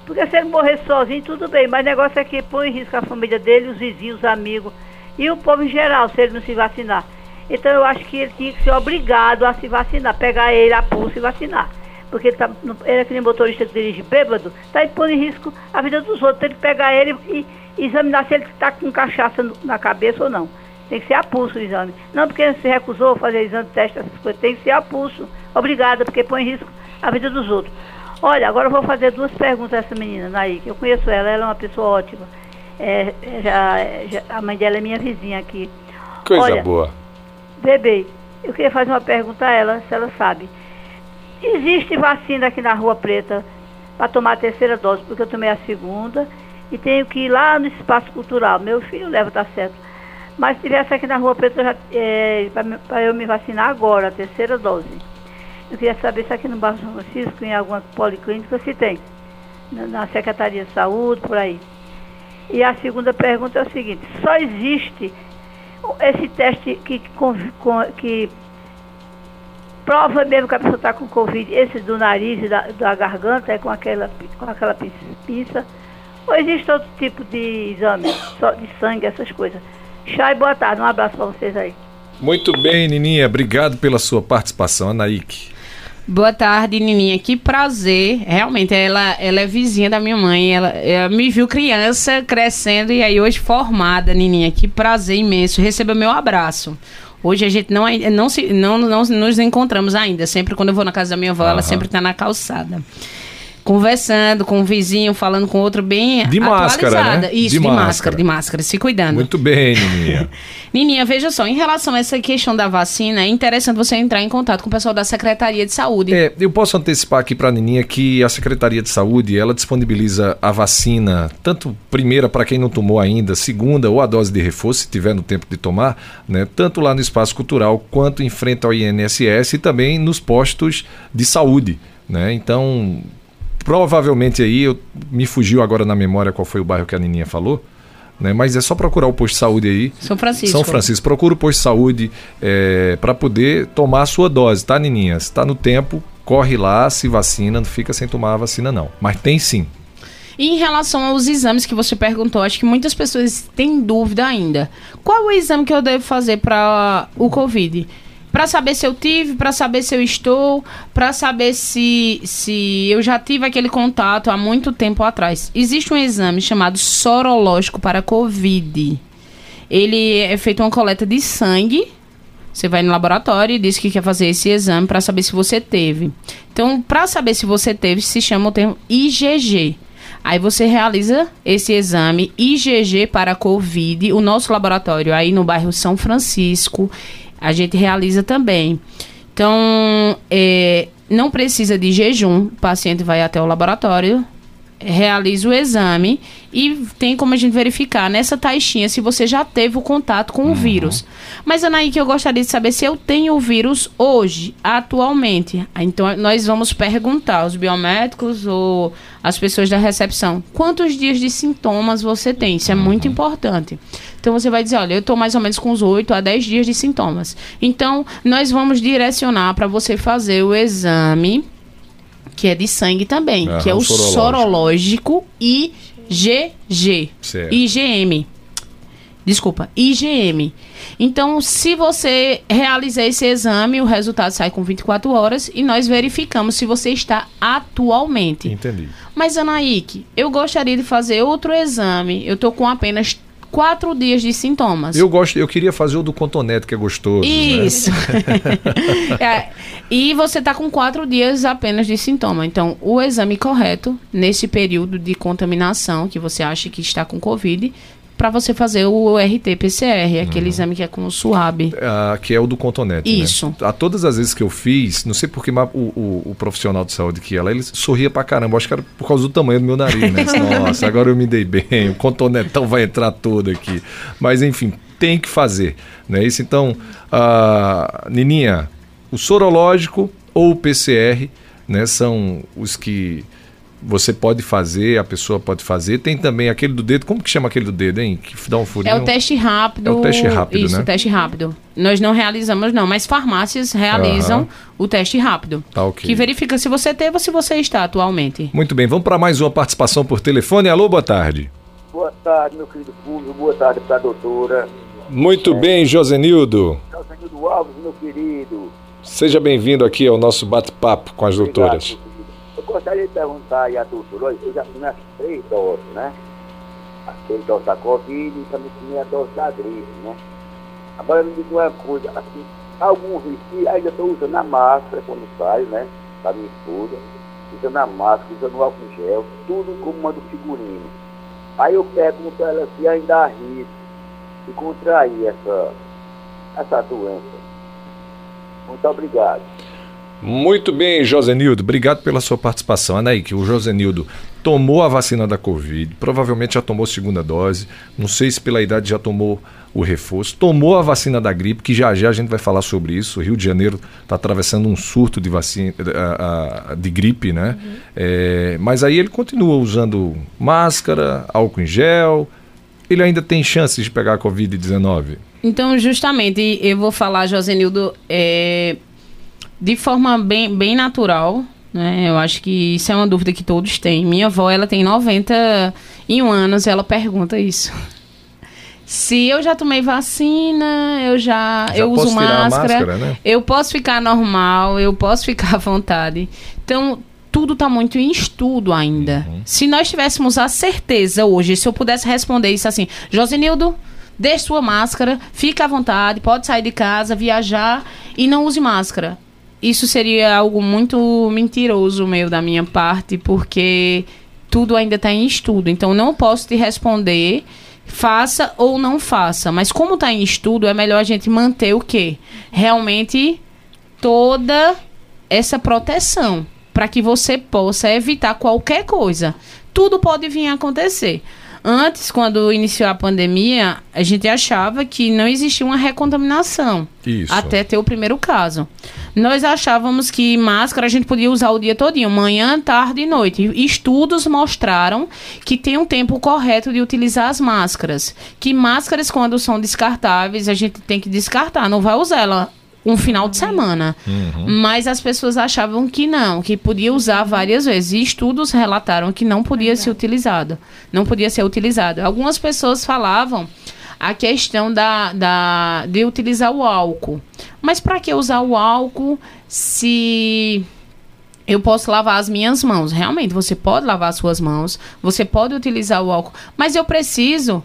Porque se ele morrer sozinho, tudo bem, mas o negócio é que põe em risco a família dele, os vizinhos, os amigos e o povo em geral, se ele não se vacinar. Então eu acho que ele tinha que ser obrigado a se vacinar, pegar ele a pulso e vacinar. Porque ele, tá, ele é aquele motorista que dirige bêbado, está pondo em risco a vida dos outros. Tem que pegar ele e, e examinar se ele está com cachaça na cabeça ou não. Tem que ser a pulso o exame. Não porque ele se recusou a fazer exame de teste, essas coisas. Tem que ser a pulso. Obrigada, porque põe em risco a vida dos outros. Olha, agora eu vou fazer duas perguntas a essa menina, Naí, eu conheço ela, ela é uma pessoa ótima. É, já, já, a mãe dela é minha vizinha aqui. Coisa Olha, boa. Bebê, eu queria fazer uma pergunta a ela, se ela sabe. Existe vacina aqui na Rua Preta para tomar a terceira dose, porque eu tomei a segunda e tenho que ir lá no espaço cultural. Meu filho leva, tá certo. Mas se tivesse aqui na Rua Preta, é, para eu me vacinar agora, a terceira dose. Eu queria saber se aqui no Bairro São Francisco, em alguma policlínica, se tem. Na Secretaria de Saúde, por aí. E a segunda pergunta é o seguinte, só existe esse teste que, que prova mesmo que a pessoa está com Covid, esse do nariz e da, da garganta, é com aquela, com aquela pinça, ou existe outro tipo de exame, só de sangue, essas coisas. Chá e boa tarde, um abraço para vocês aí. Muito bem, Nininha, obrigado pela sua participação, Anaíque. Boa tarde, Nininha. Que prazer. Realmente, ela, ela é vizinha da minha mãe. Ela, ela, me viu criança crescendo e aí hoje formada, Nininha. Que prazer imenso. Receba meu abraço. Hoje a gente não, não, se, não, não nos encontramos ainda. Sempre quando eu vou na casa da minha avó, uhum. ela sempre está na calçada conversando com um vizinho, falando com outro bem de máscara, né? Isso, de, de máscara. máscara. de máscara, se cuidando. Muito bem, Nininha. Nininha, veja só, em relação a essa questão da vacina, é interessante você entrar em contato com o pessoal da Secretaria de Saúde. É, eu posso antecipar aqui para a Nininha que a Secretaria de Saúde, ela disponibiliza a vacina, tanto primeira para quem não tomou ainda, segunda ou a dose de reforço, se tiver no tempo de tomar, né? Tanto lá no espaço cultural quanto em frente ao INSS e também nos postos de saúde, né? Então, Provavelmente aí, eu, me fugiu agora na memória qual foi o bairro que a Nininha falou, né? Mas é só procurar o posto de saúde aí. São Francisco. São Francisco. Procura o posto de saúde é, para poder tomar a sua dose, tá, Nininha? Se está no tempo, corre lá, se vacina, não fica sem tomar a vacina, não. Mas tem sim. E em relação aos exames que você perguntou, acho que muitas pessoas têm dúvida ainda. Qual é o exame que eu devo fazer para o Covid? Para saber se eu tive, para saber se eu estou, para saber se, se eu já tive aquele contato há muito tempo atrás. Existe um exame chamado sorológico para Covid. Ele é feito uma coleta de sangue. Você vai no laboratório e diz que quer fazer esse exame para saber se você teve. Então, para saber se você teve, se chama o termo IgG. Aí você realiza esse exame IgG para COVID, o nosso laboratório aí no bairro São Francisco a gente realiza também. Então, é, não precisa de jejum, o paciente vai até o laboratório, realiza o exame e tem como a gente verificar nessa taxinha se você já teve o contato com o uhum. vírus. Mas, Anaí, que eu gostaria de saber se eu tenho o vírus hoje, atualmente. Então, nós vamos perguntar aos biomédicos ou às pessoas da recepção quantos dias de sintomas você tem. Isso é uhum. muito importante. Então, você vai dizer, olha, eu estou mais ou menos com os 8 a 10 dias de sintomas. Então, nós vamos direcionar para você fazer o exame que é de sangue também, que é o sorológico, sorológico IgG. Certo. IgM. Desculpa, IgM. Então, se você realizar esse exame, o resultado sai com 24 horas e nós verificamos se você está atualmente. Entendi. Mas, Anaíque, eu gostaria de fazer outro exame. Eu estou com apenas quatro dias de sintomas. Eu gosto, eu queria fazer o do Contonete, que é gostoso. Né? Isso. Né? é, e você está com quatro dias apenas de sintoma. Então, o exame correto, nesse período de contaminação que você acha que está com Covid, para você fazer o RT-PCR, aquele uhum. exame que é com o SUAB. Ah, que é o do Contonete. Né? Isso. Né? A todas as vezes que eu fiz, não sei porque o, o, o, profissional de saúde que ela, ele sorria pra caramba. Acho que era por causa do tamanho do meu nariz, né? Nossa, agora eu me dei bem, o contonetão vai entrar todo aqui. Mas enfim, tem que fazer. Não é isso? Então, uh, Nininha, o sorológico ou o PCR né, são os que você pode fazer, a pessoa pode fazer. Tem também aquele do dedo, como que chama aquele do dedo, hein? Que dá um furinho. É o teste rápido. É o teste rápido, Isso, né? o teste rápido. Nós não realizamos não, mas farmácias realizam o teste rápido. Tá ok. Que verifica se você teve ou se você está atualmente. Muito bem, vamos para mais uma participação por telefone. Alô, boa tarde. Boa tarde, meu querido público. Boa tarde para a doutora. Muito é. bem, Josenildo. Josenildo Alves, meu querido. Seja bem-vindo aqui ao nosso bate-papo com as Obrigado, doutoras. Gostaria de perguntar aí a doutora, eu já tomei as três doses, né? As três doses da Covid e também tomei a dose da gripe, né? Agora me diga uma coisa, assim, algum risco, ainda estou usando a máscara quando saio, né? Da minha esposa, usando a máscara, usando álcool gel, tudo como manda o figurino. Aí eu pergunto a ela se ainda há risco de contrair essa, essa doença. Muito obrigado. Muito bem, Josenildo. Obrigado pela sua participação. Anaíque, o Josenildo tomou a vacina da Covid, provavelmente já tomou a segunda dose, não sei se pela idade já tomou o reforço, tomou a vacina da gripe, que já já a gente vai falar sobre isso. O Rio de Janeiro está atravessando um surto de vacina de gripe, né? Uhum. É, mas aí ele continua usando máscara, álcool em gel. Ele ainda tem chances de pegar a Covid-19? Então, justamente, eu vou falar, Josenildo, é, de forma bem, bem natural, né? Eu acho que isso é uma dúvida que todos têm. Minha avó, ela tem 91 anos e ela pergunta isso. Se eu já tomei vacina, eu já, já eu uso máscara, máscara né? eu posso ficar normal, eu posso ficar à vontade. Então, tudo está muito em estudo ainda. Uhum. Se nós tivéssemos a certeza hoje, se eu pudesse responder isso assim, Josenildo, deixe sua máscara, fique à vontade, pode sair de casa, viajar e não use máscara isso seria algo muito mentiroso meu da minha parte, porque tudo ainda está em estudo. Então, não posso te responder faça ou não faça. Mas como está em estudo, é melhor a gente manter o quê? Realmente toda essa proteção para que você possa evitar qualquer coisa. Tudo pode vir a acontecer. Antes, quando iniciou a pandemia, a gente achava que não existia uma recontaminação. Isso. Até ter o primeiro caso. Nós achávamos que máscara a gente podia usar o dia todinho, manhã, tarde e noite. Estudos mostraram que tem um tempo correto de utilizar as máscaras. Que máscaras, quando são descartáveis, a gente tem que descartar. Não vai usar ela um final de semana. Uhum. Mas as pessoas achavam que não, que podia usar várias vezes. E estudos relataram que não podia ser utilizado. Não podia ser utilizado. Algumas pessoas falavam a questão da, da, de utilizar o álcool. Mas para que usar o álcool se eu posso lavar as minhas mãos? Realmente, você pode lavar as suas mãos, você pode utilizar o álcool, mas eu preciso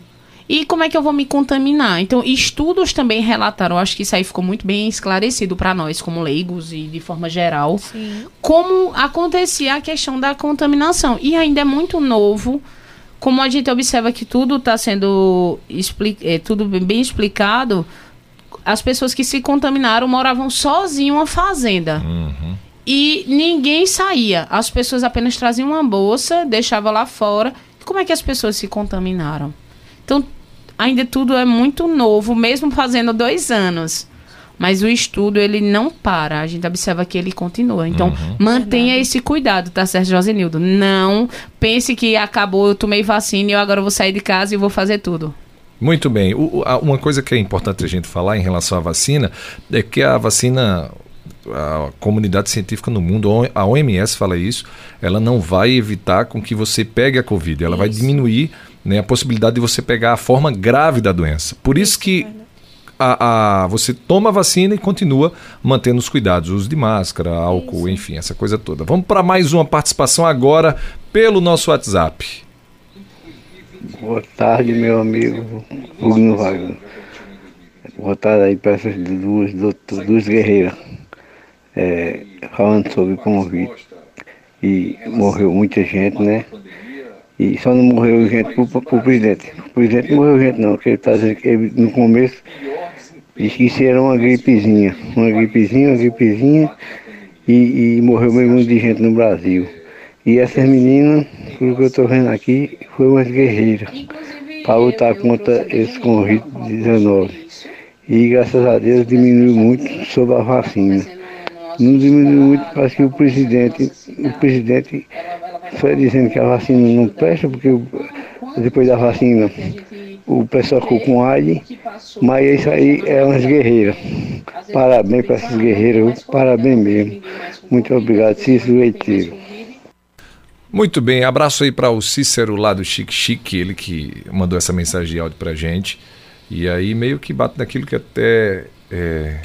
e como é que eu vou me contaminar? Então, estudos também relataram, acho que isso aí ficou muito bem esclarecido para nós, como leigos e de forma geral, Sim. como acontecia a questão da contaminação. E ainda é muito novo, como a gente observa que tudo está sendo é, tudo bem explicado, as pessoas que se contaminaram moravam sozinhos em uma fazenda. Uhum. E ninguém saía. As pessoas apenas traziam uma bolsa, deixavam lá fora. Como é que as pessoas se contaminaram? Então, ainda tudo é muito novo, mesmo fazendo dois anos. Mas o estudo, ele não para. A gente observa que ele continua. Então, uhum. mantenha Verdade. esse cuidado, tá certo, Josenildo? Não pense que acabou, eu tomei vacina e eu agora vou sair de casa e vou fazer tudo. Muito bem. O, a, uma coisa que é importante a gente falar em relação à vacina é que a vacina a comunidade científica no mundo, a OMS fala isso, ela não vai evitar com que você pegue a Covid, ela isso. vai diminuir né, a possibilidade de você pegar a forma grave da doença. Por isso que a, a, você toma a vacina e continua mantendo os cuidados, uso de máscara, álcool, isso. enfim, essa coisa toda. Vamos para mais uma participação agora pelo nosso WhatsApp. Boa tarde, meu amigo Hugo Wagner. Boa tarde aí para essas duas, duas guerreiras. É, falando sobre Covid. E morreu muita gente, né? E só não morreu gente pro, pro presidente. O presidente não morreu gente não, porque ele tá dizendo que ele, no começo disse que isso era uma gripezinha. Uma gripezinha, uma gripezinha e, e morreu meio de gente no Brasil. E essas meninas, pelo que eu estou vendo aqui, foram umas guerreiras para lutar contra esse Covid-19. E graças a Deus diminuiu muito sobre a vacina. Não diminuiu muito, parece que o presidente, o presidente foi dizendo que a vacina não presta, porque depois da vacina o pessoal ficou com AIDS, mas isso aí é umas guerreiras. Parabéns para essas guerreiras, parabéns mesmo. Muito obrigado, Cícero Leiteiro. Muito bem, abraço aí para o Cícero lá do Chique Chique, ele que mandou essa mensagem de áudio para gente. E aí meio que bate naquilo que até é,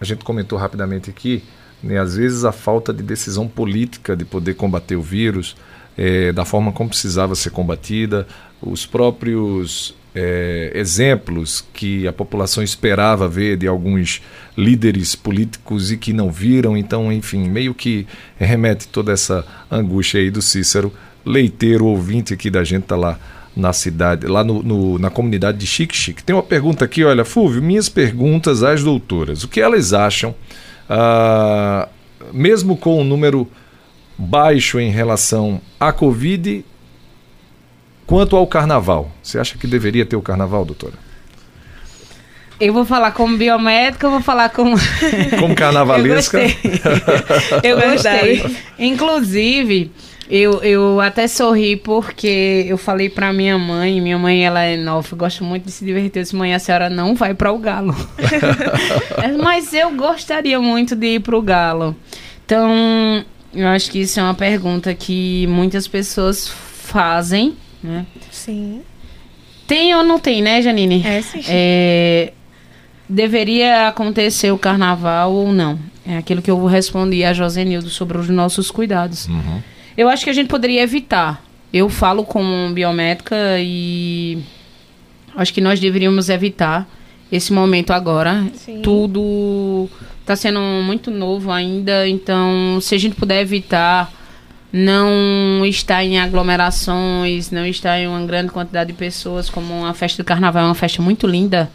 a gente comentou rapidamente aqui, né? às vezes a falta de decisão política de poder combater o vírus, é, da forma como precisava ser combatida, os próprios é, exemplos que a população esperava ver de alguns líderes políticos e que não viram. Então, enfim, meio que remete toda essa angústia aí do Cícero, leiteiro, ouvinte aqui da gente, tá lá na cidade, lá no, no, na comunidade de Chique. Tem uma pergunta aqui, olha, Fúvio, minhas perguntas às doutoras. O que elas acham, ah, mesmo com o número baixo em relação à Covid Quanto ao carnaval, você acha que deveria ter o carnaval, doutora? Eu vou falar como biomédica, eu vou falar como. Como carnavalesca. eu gostei. eu gostei. Inclusive, eu, eu até sorri porque eu falei pra minha mãe, minha mãe ela é nova, gosta muito de se divertir. Eu disse, mãe, a senhora não vai para o galo. Mas eu gostaria muito de ir para o galo. Então, eu acho que isso é uma pergunta que muitas pessoas fazem né? Sim. Tem ou não tem, né, Janine? É, sim. É, deveria acontecer o carnaval ou não? É aquilo que eu respondi a Josenildo sobre os nossos cuidados. Uhum. Eu acho que a gente poderia evitar. Eu falo como biomédica e acho que nós deveríamos evitar esse momento agora. Sim. Tudo está sendo muito novo ainda, então se a gente puder evitar não está em aglomerações, não está em uma grande quantidade de pessoas, como a festa do carnaval é uma festa muito linda,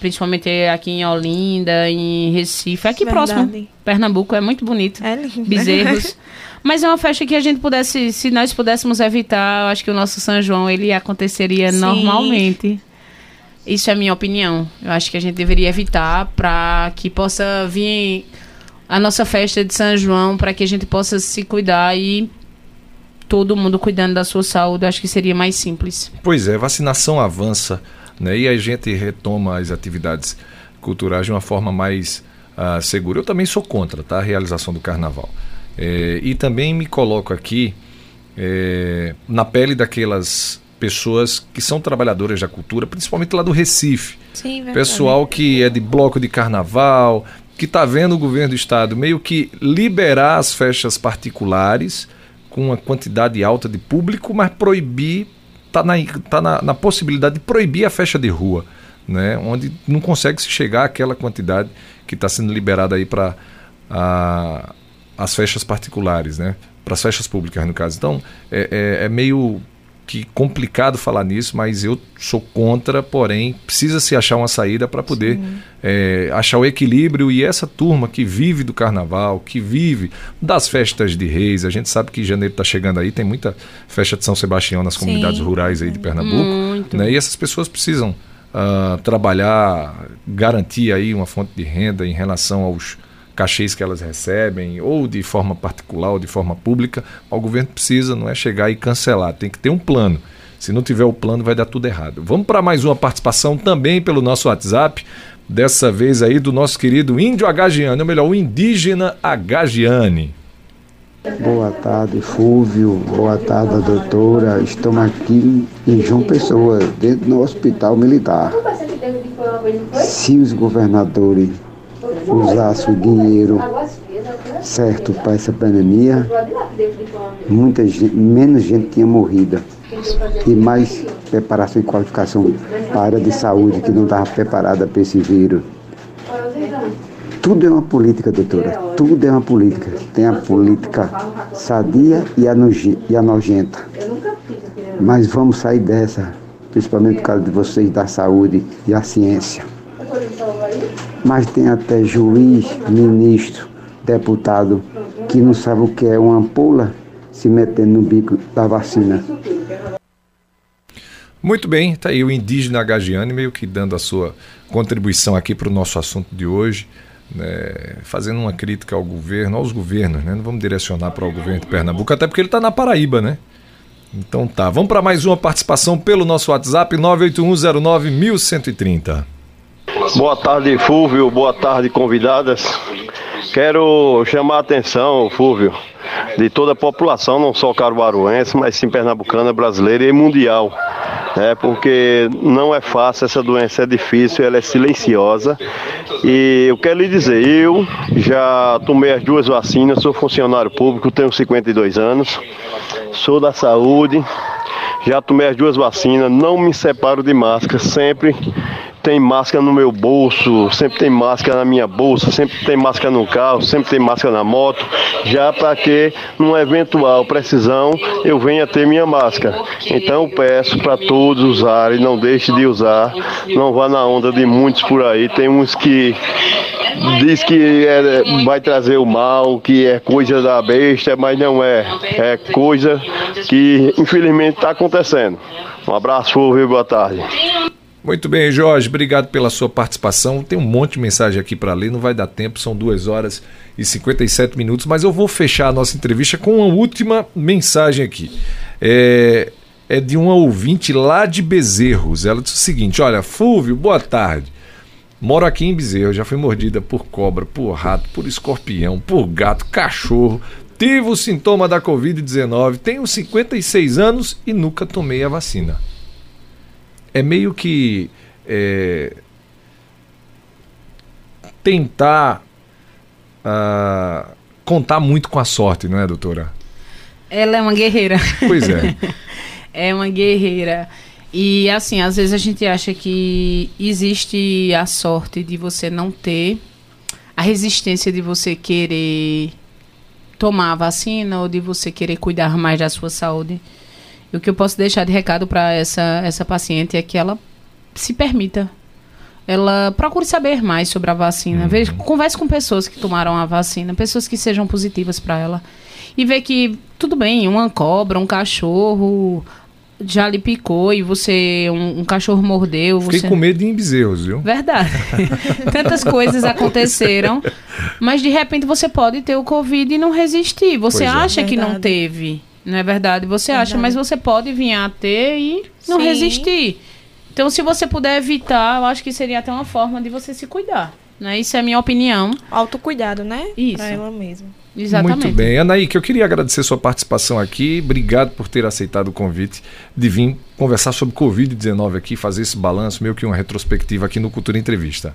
principalmente aqui em Olinda, em Recife, aqui Verdade. próximo, Pernambuco, é muito bonito. É lindo. Bezerros. Mas é uma festa que a gente pudesse, se nós pudéssemos evitar, eu acho que o nosso São João ele aconteceria Sim. normalmente. Isso é a minha opinião. Eu acho que a gente deveria evitar para que possa vir a nossa festa de São João, para que a gente possa se cuidar e todo mundo cuidando da sua saúde, acho que seria mais simples. Pois é, vacinação avança, né? E a gente retoma as atividades culturais de uma forma mais uh, segura. Eu também sou contra tá, a realização do carnaval. É, e também me coloco aqui é, na pele daquelas pessoas que são trabalhadoras da cultura, principalmente lá do Recife. Sim, Pessoal que é de bloco de carnaval, que está vendo o governo do estado meio que liberar as festas particulares com uma quantidade alta de público, mas proibir, está na, tá na, na possibilidade de proibir a festa de rua, né? onde não consegue se chegar àquela quantidade que está sendo liberada aí para as festas particulares, né? para as festas públicas no caso. Então é, é, é meio que complicado falar nisso, mas eu sou contra, porém precisa se achar uma saída para poder é, achar o equilíbrio e essa turma que vive do carnaval, que vive das festas de reis, a gente sabe que janeiro está chegando aí, tem muita festa de São Sebastião nas comunidades Sim. rurais aí de Pernambuco, né? E essas pessoas precisam uh, trabalhar, garantir aí uma fonte de renda em relação aos cachês que elas recebem, ou de forma particular ou de forma pública, o governo precisa, não é chegar e cancelar, tem que ter um plano. Se não tiver o plano, vai dar tudo errado. Vamos para mais uma participação também pelo nosso WhatsApp, dessa vez aí do nosso querido índio Agagiane, ou melhor, o indígena Agagiane. Boa tarde, Fúvio. Boa tarde, doutora. Estamos aqui em João Pessoa, dentro do hospital militar. Se os governadores usasse o dinheiro certo para essa pandemia, muita gente, menos gente tinha morrido. e mais preparação e qualificação para a área de saúde que não estava preparada para esse vírus. Tudo é uma política, doutora. Tudo é uma política. Tem a política sadia e a, e a nojenta. Mas vamos sair dessa, principalmente por causa de vocês da saúde e a ciência. Mas tem até juiz, ministro, deputado que não sabe o que é uma ampola se metendo no bico da vacina. Muito bem, está aí o indígena Gagiane meio que dando a sua contribuição aqui para o nosso assunto de hoje né, fazendo uma crítica ao governo, aos governos, né? Não vamos direcionar para o governo de Pernambuco, até porque ele está na Paraíba, né? Então tá, vamos para mais uma participação pelo nosso WhatsApp 981091130. Boa tarde, Fúvio. Boa tarde, convidadas. Quero chamar a atenção, Fúvio, de toda a população, não só caruaruense, mas sim pernambucana, brasileira e mundial é porque não é fácil, essa doença é difícil, ela é silenciosa. E eu quero lhe dizer, eu já tomei as duas vacinas, sou funcionário público, tenho 52 anos, sou da saúde, já tomei as duas vacinas, não me separo de máscara, sempre tem máscara no meu bolso, sempre tem máscara na minha bolsa, sempre tem máscara no carro, sempre tem máscara na moto, já para que numa eventual precisão eu venha ter minha máscara. Então peço para todos usarem, não deixe de usar, não vá na onda de muitos por aí, tem uns que diz que é, vai trazer o mal, que é coisa da besta, mas não é, é coisa que infelizmente está acontecendo. Um abraço, Fulvio, boa tarde. Muito bem, Jorge, obrigado pela sua participação. Tem um monte de mensagem aqui para ler, não vai dar tempo, são 2 horas e 57 minutos, mas eu vou fechar a nossa entrevista com uma última mensagem aqui. É, é de uma ouvinte lá de Bezerros. Ela disse o seguinte: Olha, Fúvio, boa tarde. Moro aqui em Bezerro, já fui mordida por cobra, por rato, por escorpião, por gato, cachorro. Tive o sintoma da Covid-19, tenho 56 anos e nunca tomei a vacina é meio que é, tentar uh, contar muito com a sorte, não é, doutora? Ela é uma guerreira. Pois é. é uma guerreira. E assim, às vezes a gente acha que existe a sorte de você não ter a resistência de você querer tomar a vacina ou de você querer cuidar mais da sua saúde. E o que eu posso deixar de recado para essa, essa paciente é que ela se permita. Ela procure saber mais sobre a vacina. Uhum. Veja, converse com pessoas que tomaram a vacina, pessoas que sejam positivas para ela. E ver que, tudo bem, uma cobra, um cachorro já lhe picou e você, um, um cachorro mordeu. Fiquei você... com medo de bezerros, viu? Verdade. Tantas coisas aconteceram, mas de repente você pode ter o Covid e não resistir. Você pois é. acha é. que não teve. Não é verdade? Você verdade. acha, mas você pode vir a ter e não Sim. resistir. Então, se você puder evitar, eu acho que seria até uma forma de você se cuidar. Né? Isso é a minha opinião. Autocuidado, né? Isso. Pra ela mesma. Exatamente. Muito bem. Anaí, eu queria agradecer sua participação aqui. Obrigado por ter aceitado o convite de vir conversar sobre Covid-19 aqui, fazer esse balanço, meio que uma retrospectiva aqui no Cultura Entrevista.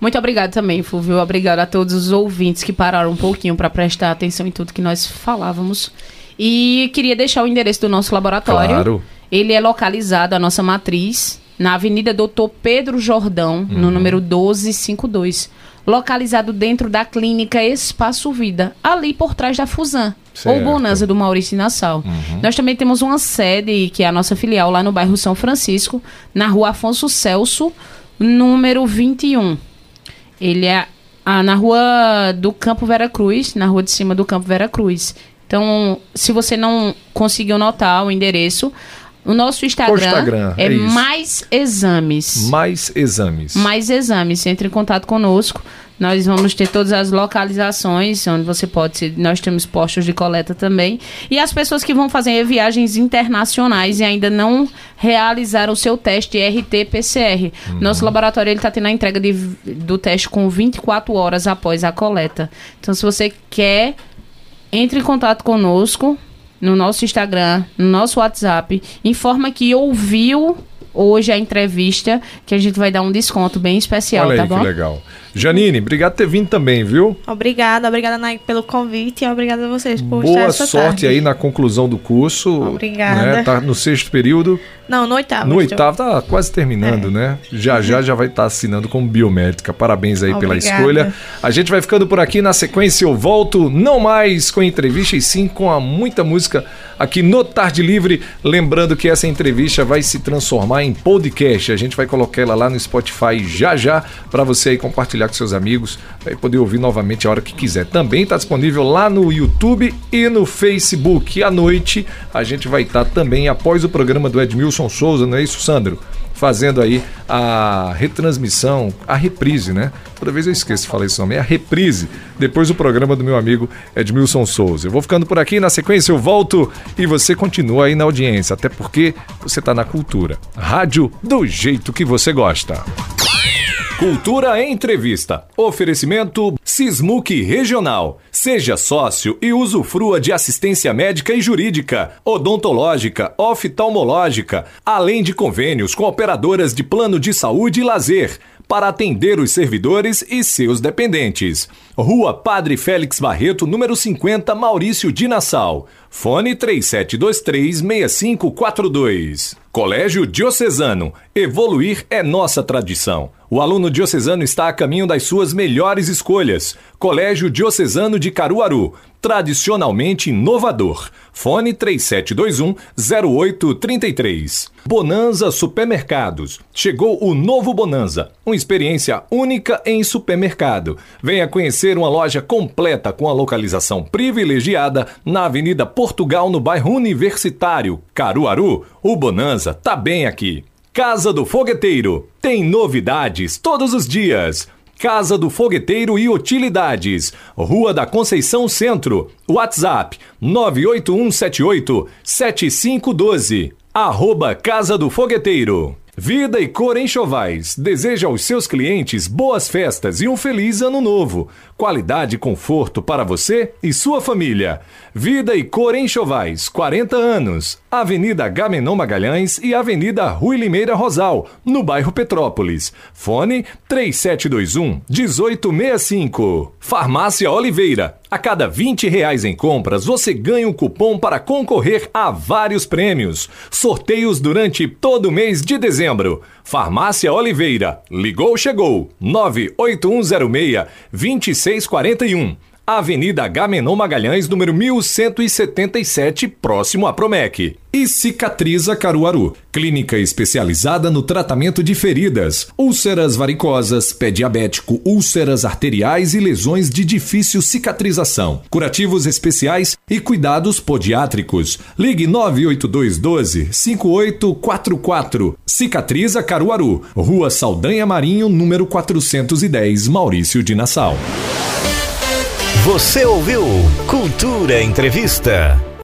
Muito obrigado também, Fulvio. Obrigado a todos os ouvintes que pararam um pouquinho para prestar atenção em tudo que nós falávamos. E queria deixar o endereço do nosso laboratório. Claro. Ele é localizado, a nossa matriz, na Avenida Doutor Pedro Jordão, uhum. no número 1252. Localizado dentro da clínica Espaço Vida, ali por trás da Fusan. Certo. Ou Bonanza do Maurício Nassau. Uhum. Nós também temos uma sede, que é a nossa filial, lá no bairro São Francisco, na rua Afonso Celso, número 21. Ele é ah, na rua do Campo Vera Cruz, na rua de cima do Campo Vera Cruz. Então, se você não conseguiu notar o endereço, o nosso Instagram, Instagram é, é mais exames. Mais exames. Mais exames. Entre em contato conosco. Nós vamos ter todas as localizações onde você pode ser. Nós temos postos de coleta também. E as pessoas que vão fazer viagens internacionais e ainda não realizaram o seu teste RT-PCR. Uhum. Nosso laboratório está tendo a entrega de, do teste com 24 horas após a coleta. Então, se você quer entre em contato conosco no nosso Instagram, no nosso WhatsApp, informa que ouviu hoje a entrevista, que a gente vai dar um desconto bem especial, Olha tá aí bom? que legal. Janine, obrigado por ter vindo também, viu? Obrigada, obrigada Nike pelo convite e obrigada a vocês por estar Boa essa sorte tarde. aí na conclusão do curso. Obrigada. Né? Tá no sexto período. Não, no oitavo. No oitavo tá quase terminando, É. né? Já já já vai estar assinando como biomédica. Parabéns aí pela Obrigada. escolha. A gente vai ficando por aqui. Na sequência eu volto não mais com entrevista e sim com a muita música aqui no Tarde Livre. Lembrando que essa entrevista vai se transformar em podcast. A gente vai colocar ela lá no Spotify já já para você aí compartilhar com seus amigos, vai poder ouvir novamente a hora que quiser. Também está disponível lá no YouTube e no Facebook. E à noite a gente vai estar também após o programa do Edmilson Souza, não é isso, Sandro? Fazendo aí a retransmissão, a reprise, né? Toda vez eu esqueço de falar nome, é a reprise, depois do programa do meu amigo Edmilson Souza. Eu vou ficando por aqui, na sequência eu volto e você continua aí na audiência, até porque você está na cultura. Rádio do jeito que você gosta. Cultura Entrevista. Oferecimento Sismuc Regional. Seja sócio e usufrua de assistência médica e jurídica, odontológica, oftalmológica, além de convênios com operadoras de plano de saúde e lazer para atender os servidores e seus dependentes. Rua Padre Félix Barreto, número 50, Maurício de Nassau. Fone 3723-6542. Colégio Diocesano. Evoluir é nossa tradição. O aluno diocesano está a caminho das suas melhores escolhas. Colégio Diocesano de Caruaru. Tradicionalmente inovador. Fone 3721-0833. Bonanza Supermercados. Chegou o novo Bonanza. Uma experiência única em supermercado. Venha conhecer uma loja completa com a localização privilegiada na Avenida Portugal, no bairro Universitário, Caruaru. O Bonanza tá bem aqui. Casa do Fogueteiro. Tem novidades todos os dias. Casa do Fogueteiro e Utilidades. Rua da Conceição Centro. WhatsApp 98178 7512. Arroba Casa do Fogueteiro. Vida e Cor Enxovais deseja aos seus clientes boas festas e um feliz ano novo. Qualidade e conforto para você e sua família. Vida e Cor Enxovais, 40 anos. Avenida Gamenon Magalhães e Avenida Rui Limeira Rosal, no bairro Petrópolis. Fone 3721 1865. Farmácia Oliveira. A cada 20 reais em compras, você ganha um cupom para concorrer a vários prêmios. Sorteios durante todo o mês de dezembro. Farmácia Oliveira. Ligou, chegou. 98106 2641. Avenida Gamenon Magalhães, número 1177, próximo à Promec. E Cicatriza Caruaru, clínica especializada no tratamento de feridas, úlceras varicosas, pé diabético, úlceras arteriais e lesões de difícil cicatrização, curativos especiais e cuidados podiátricos. Ligue 98212 5844. Cicatriza Caruaru, Rua Saldanha Marinho, número 410, Maurício de Nassau. Você ouviu Cultura Entrevista.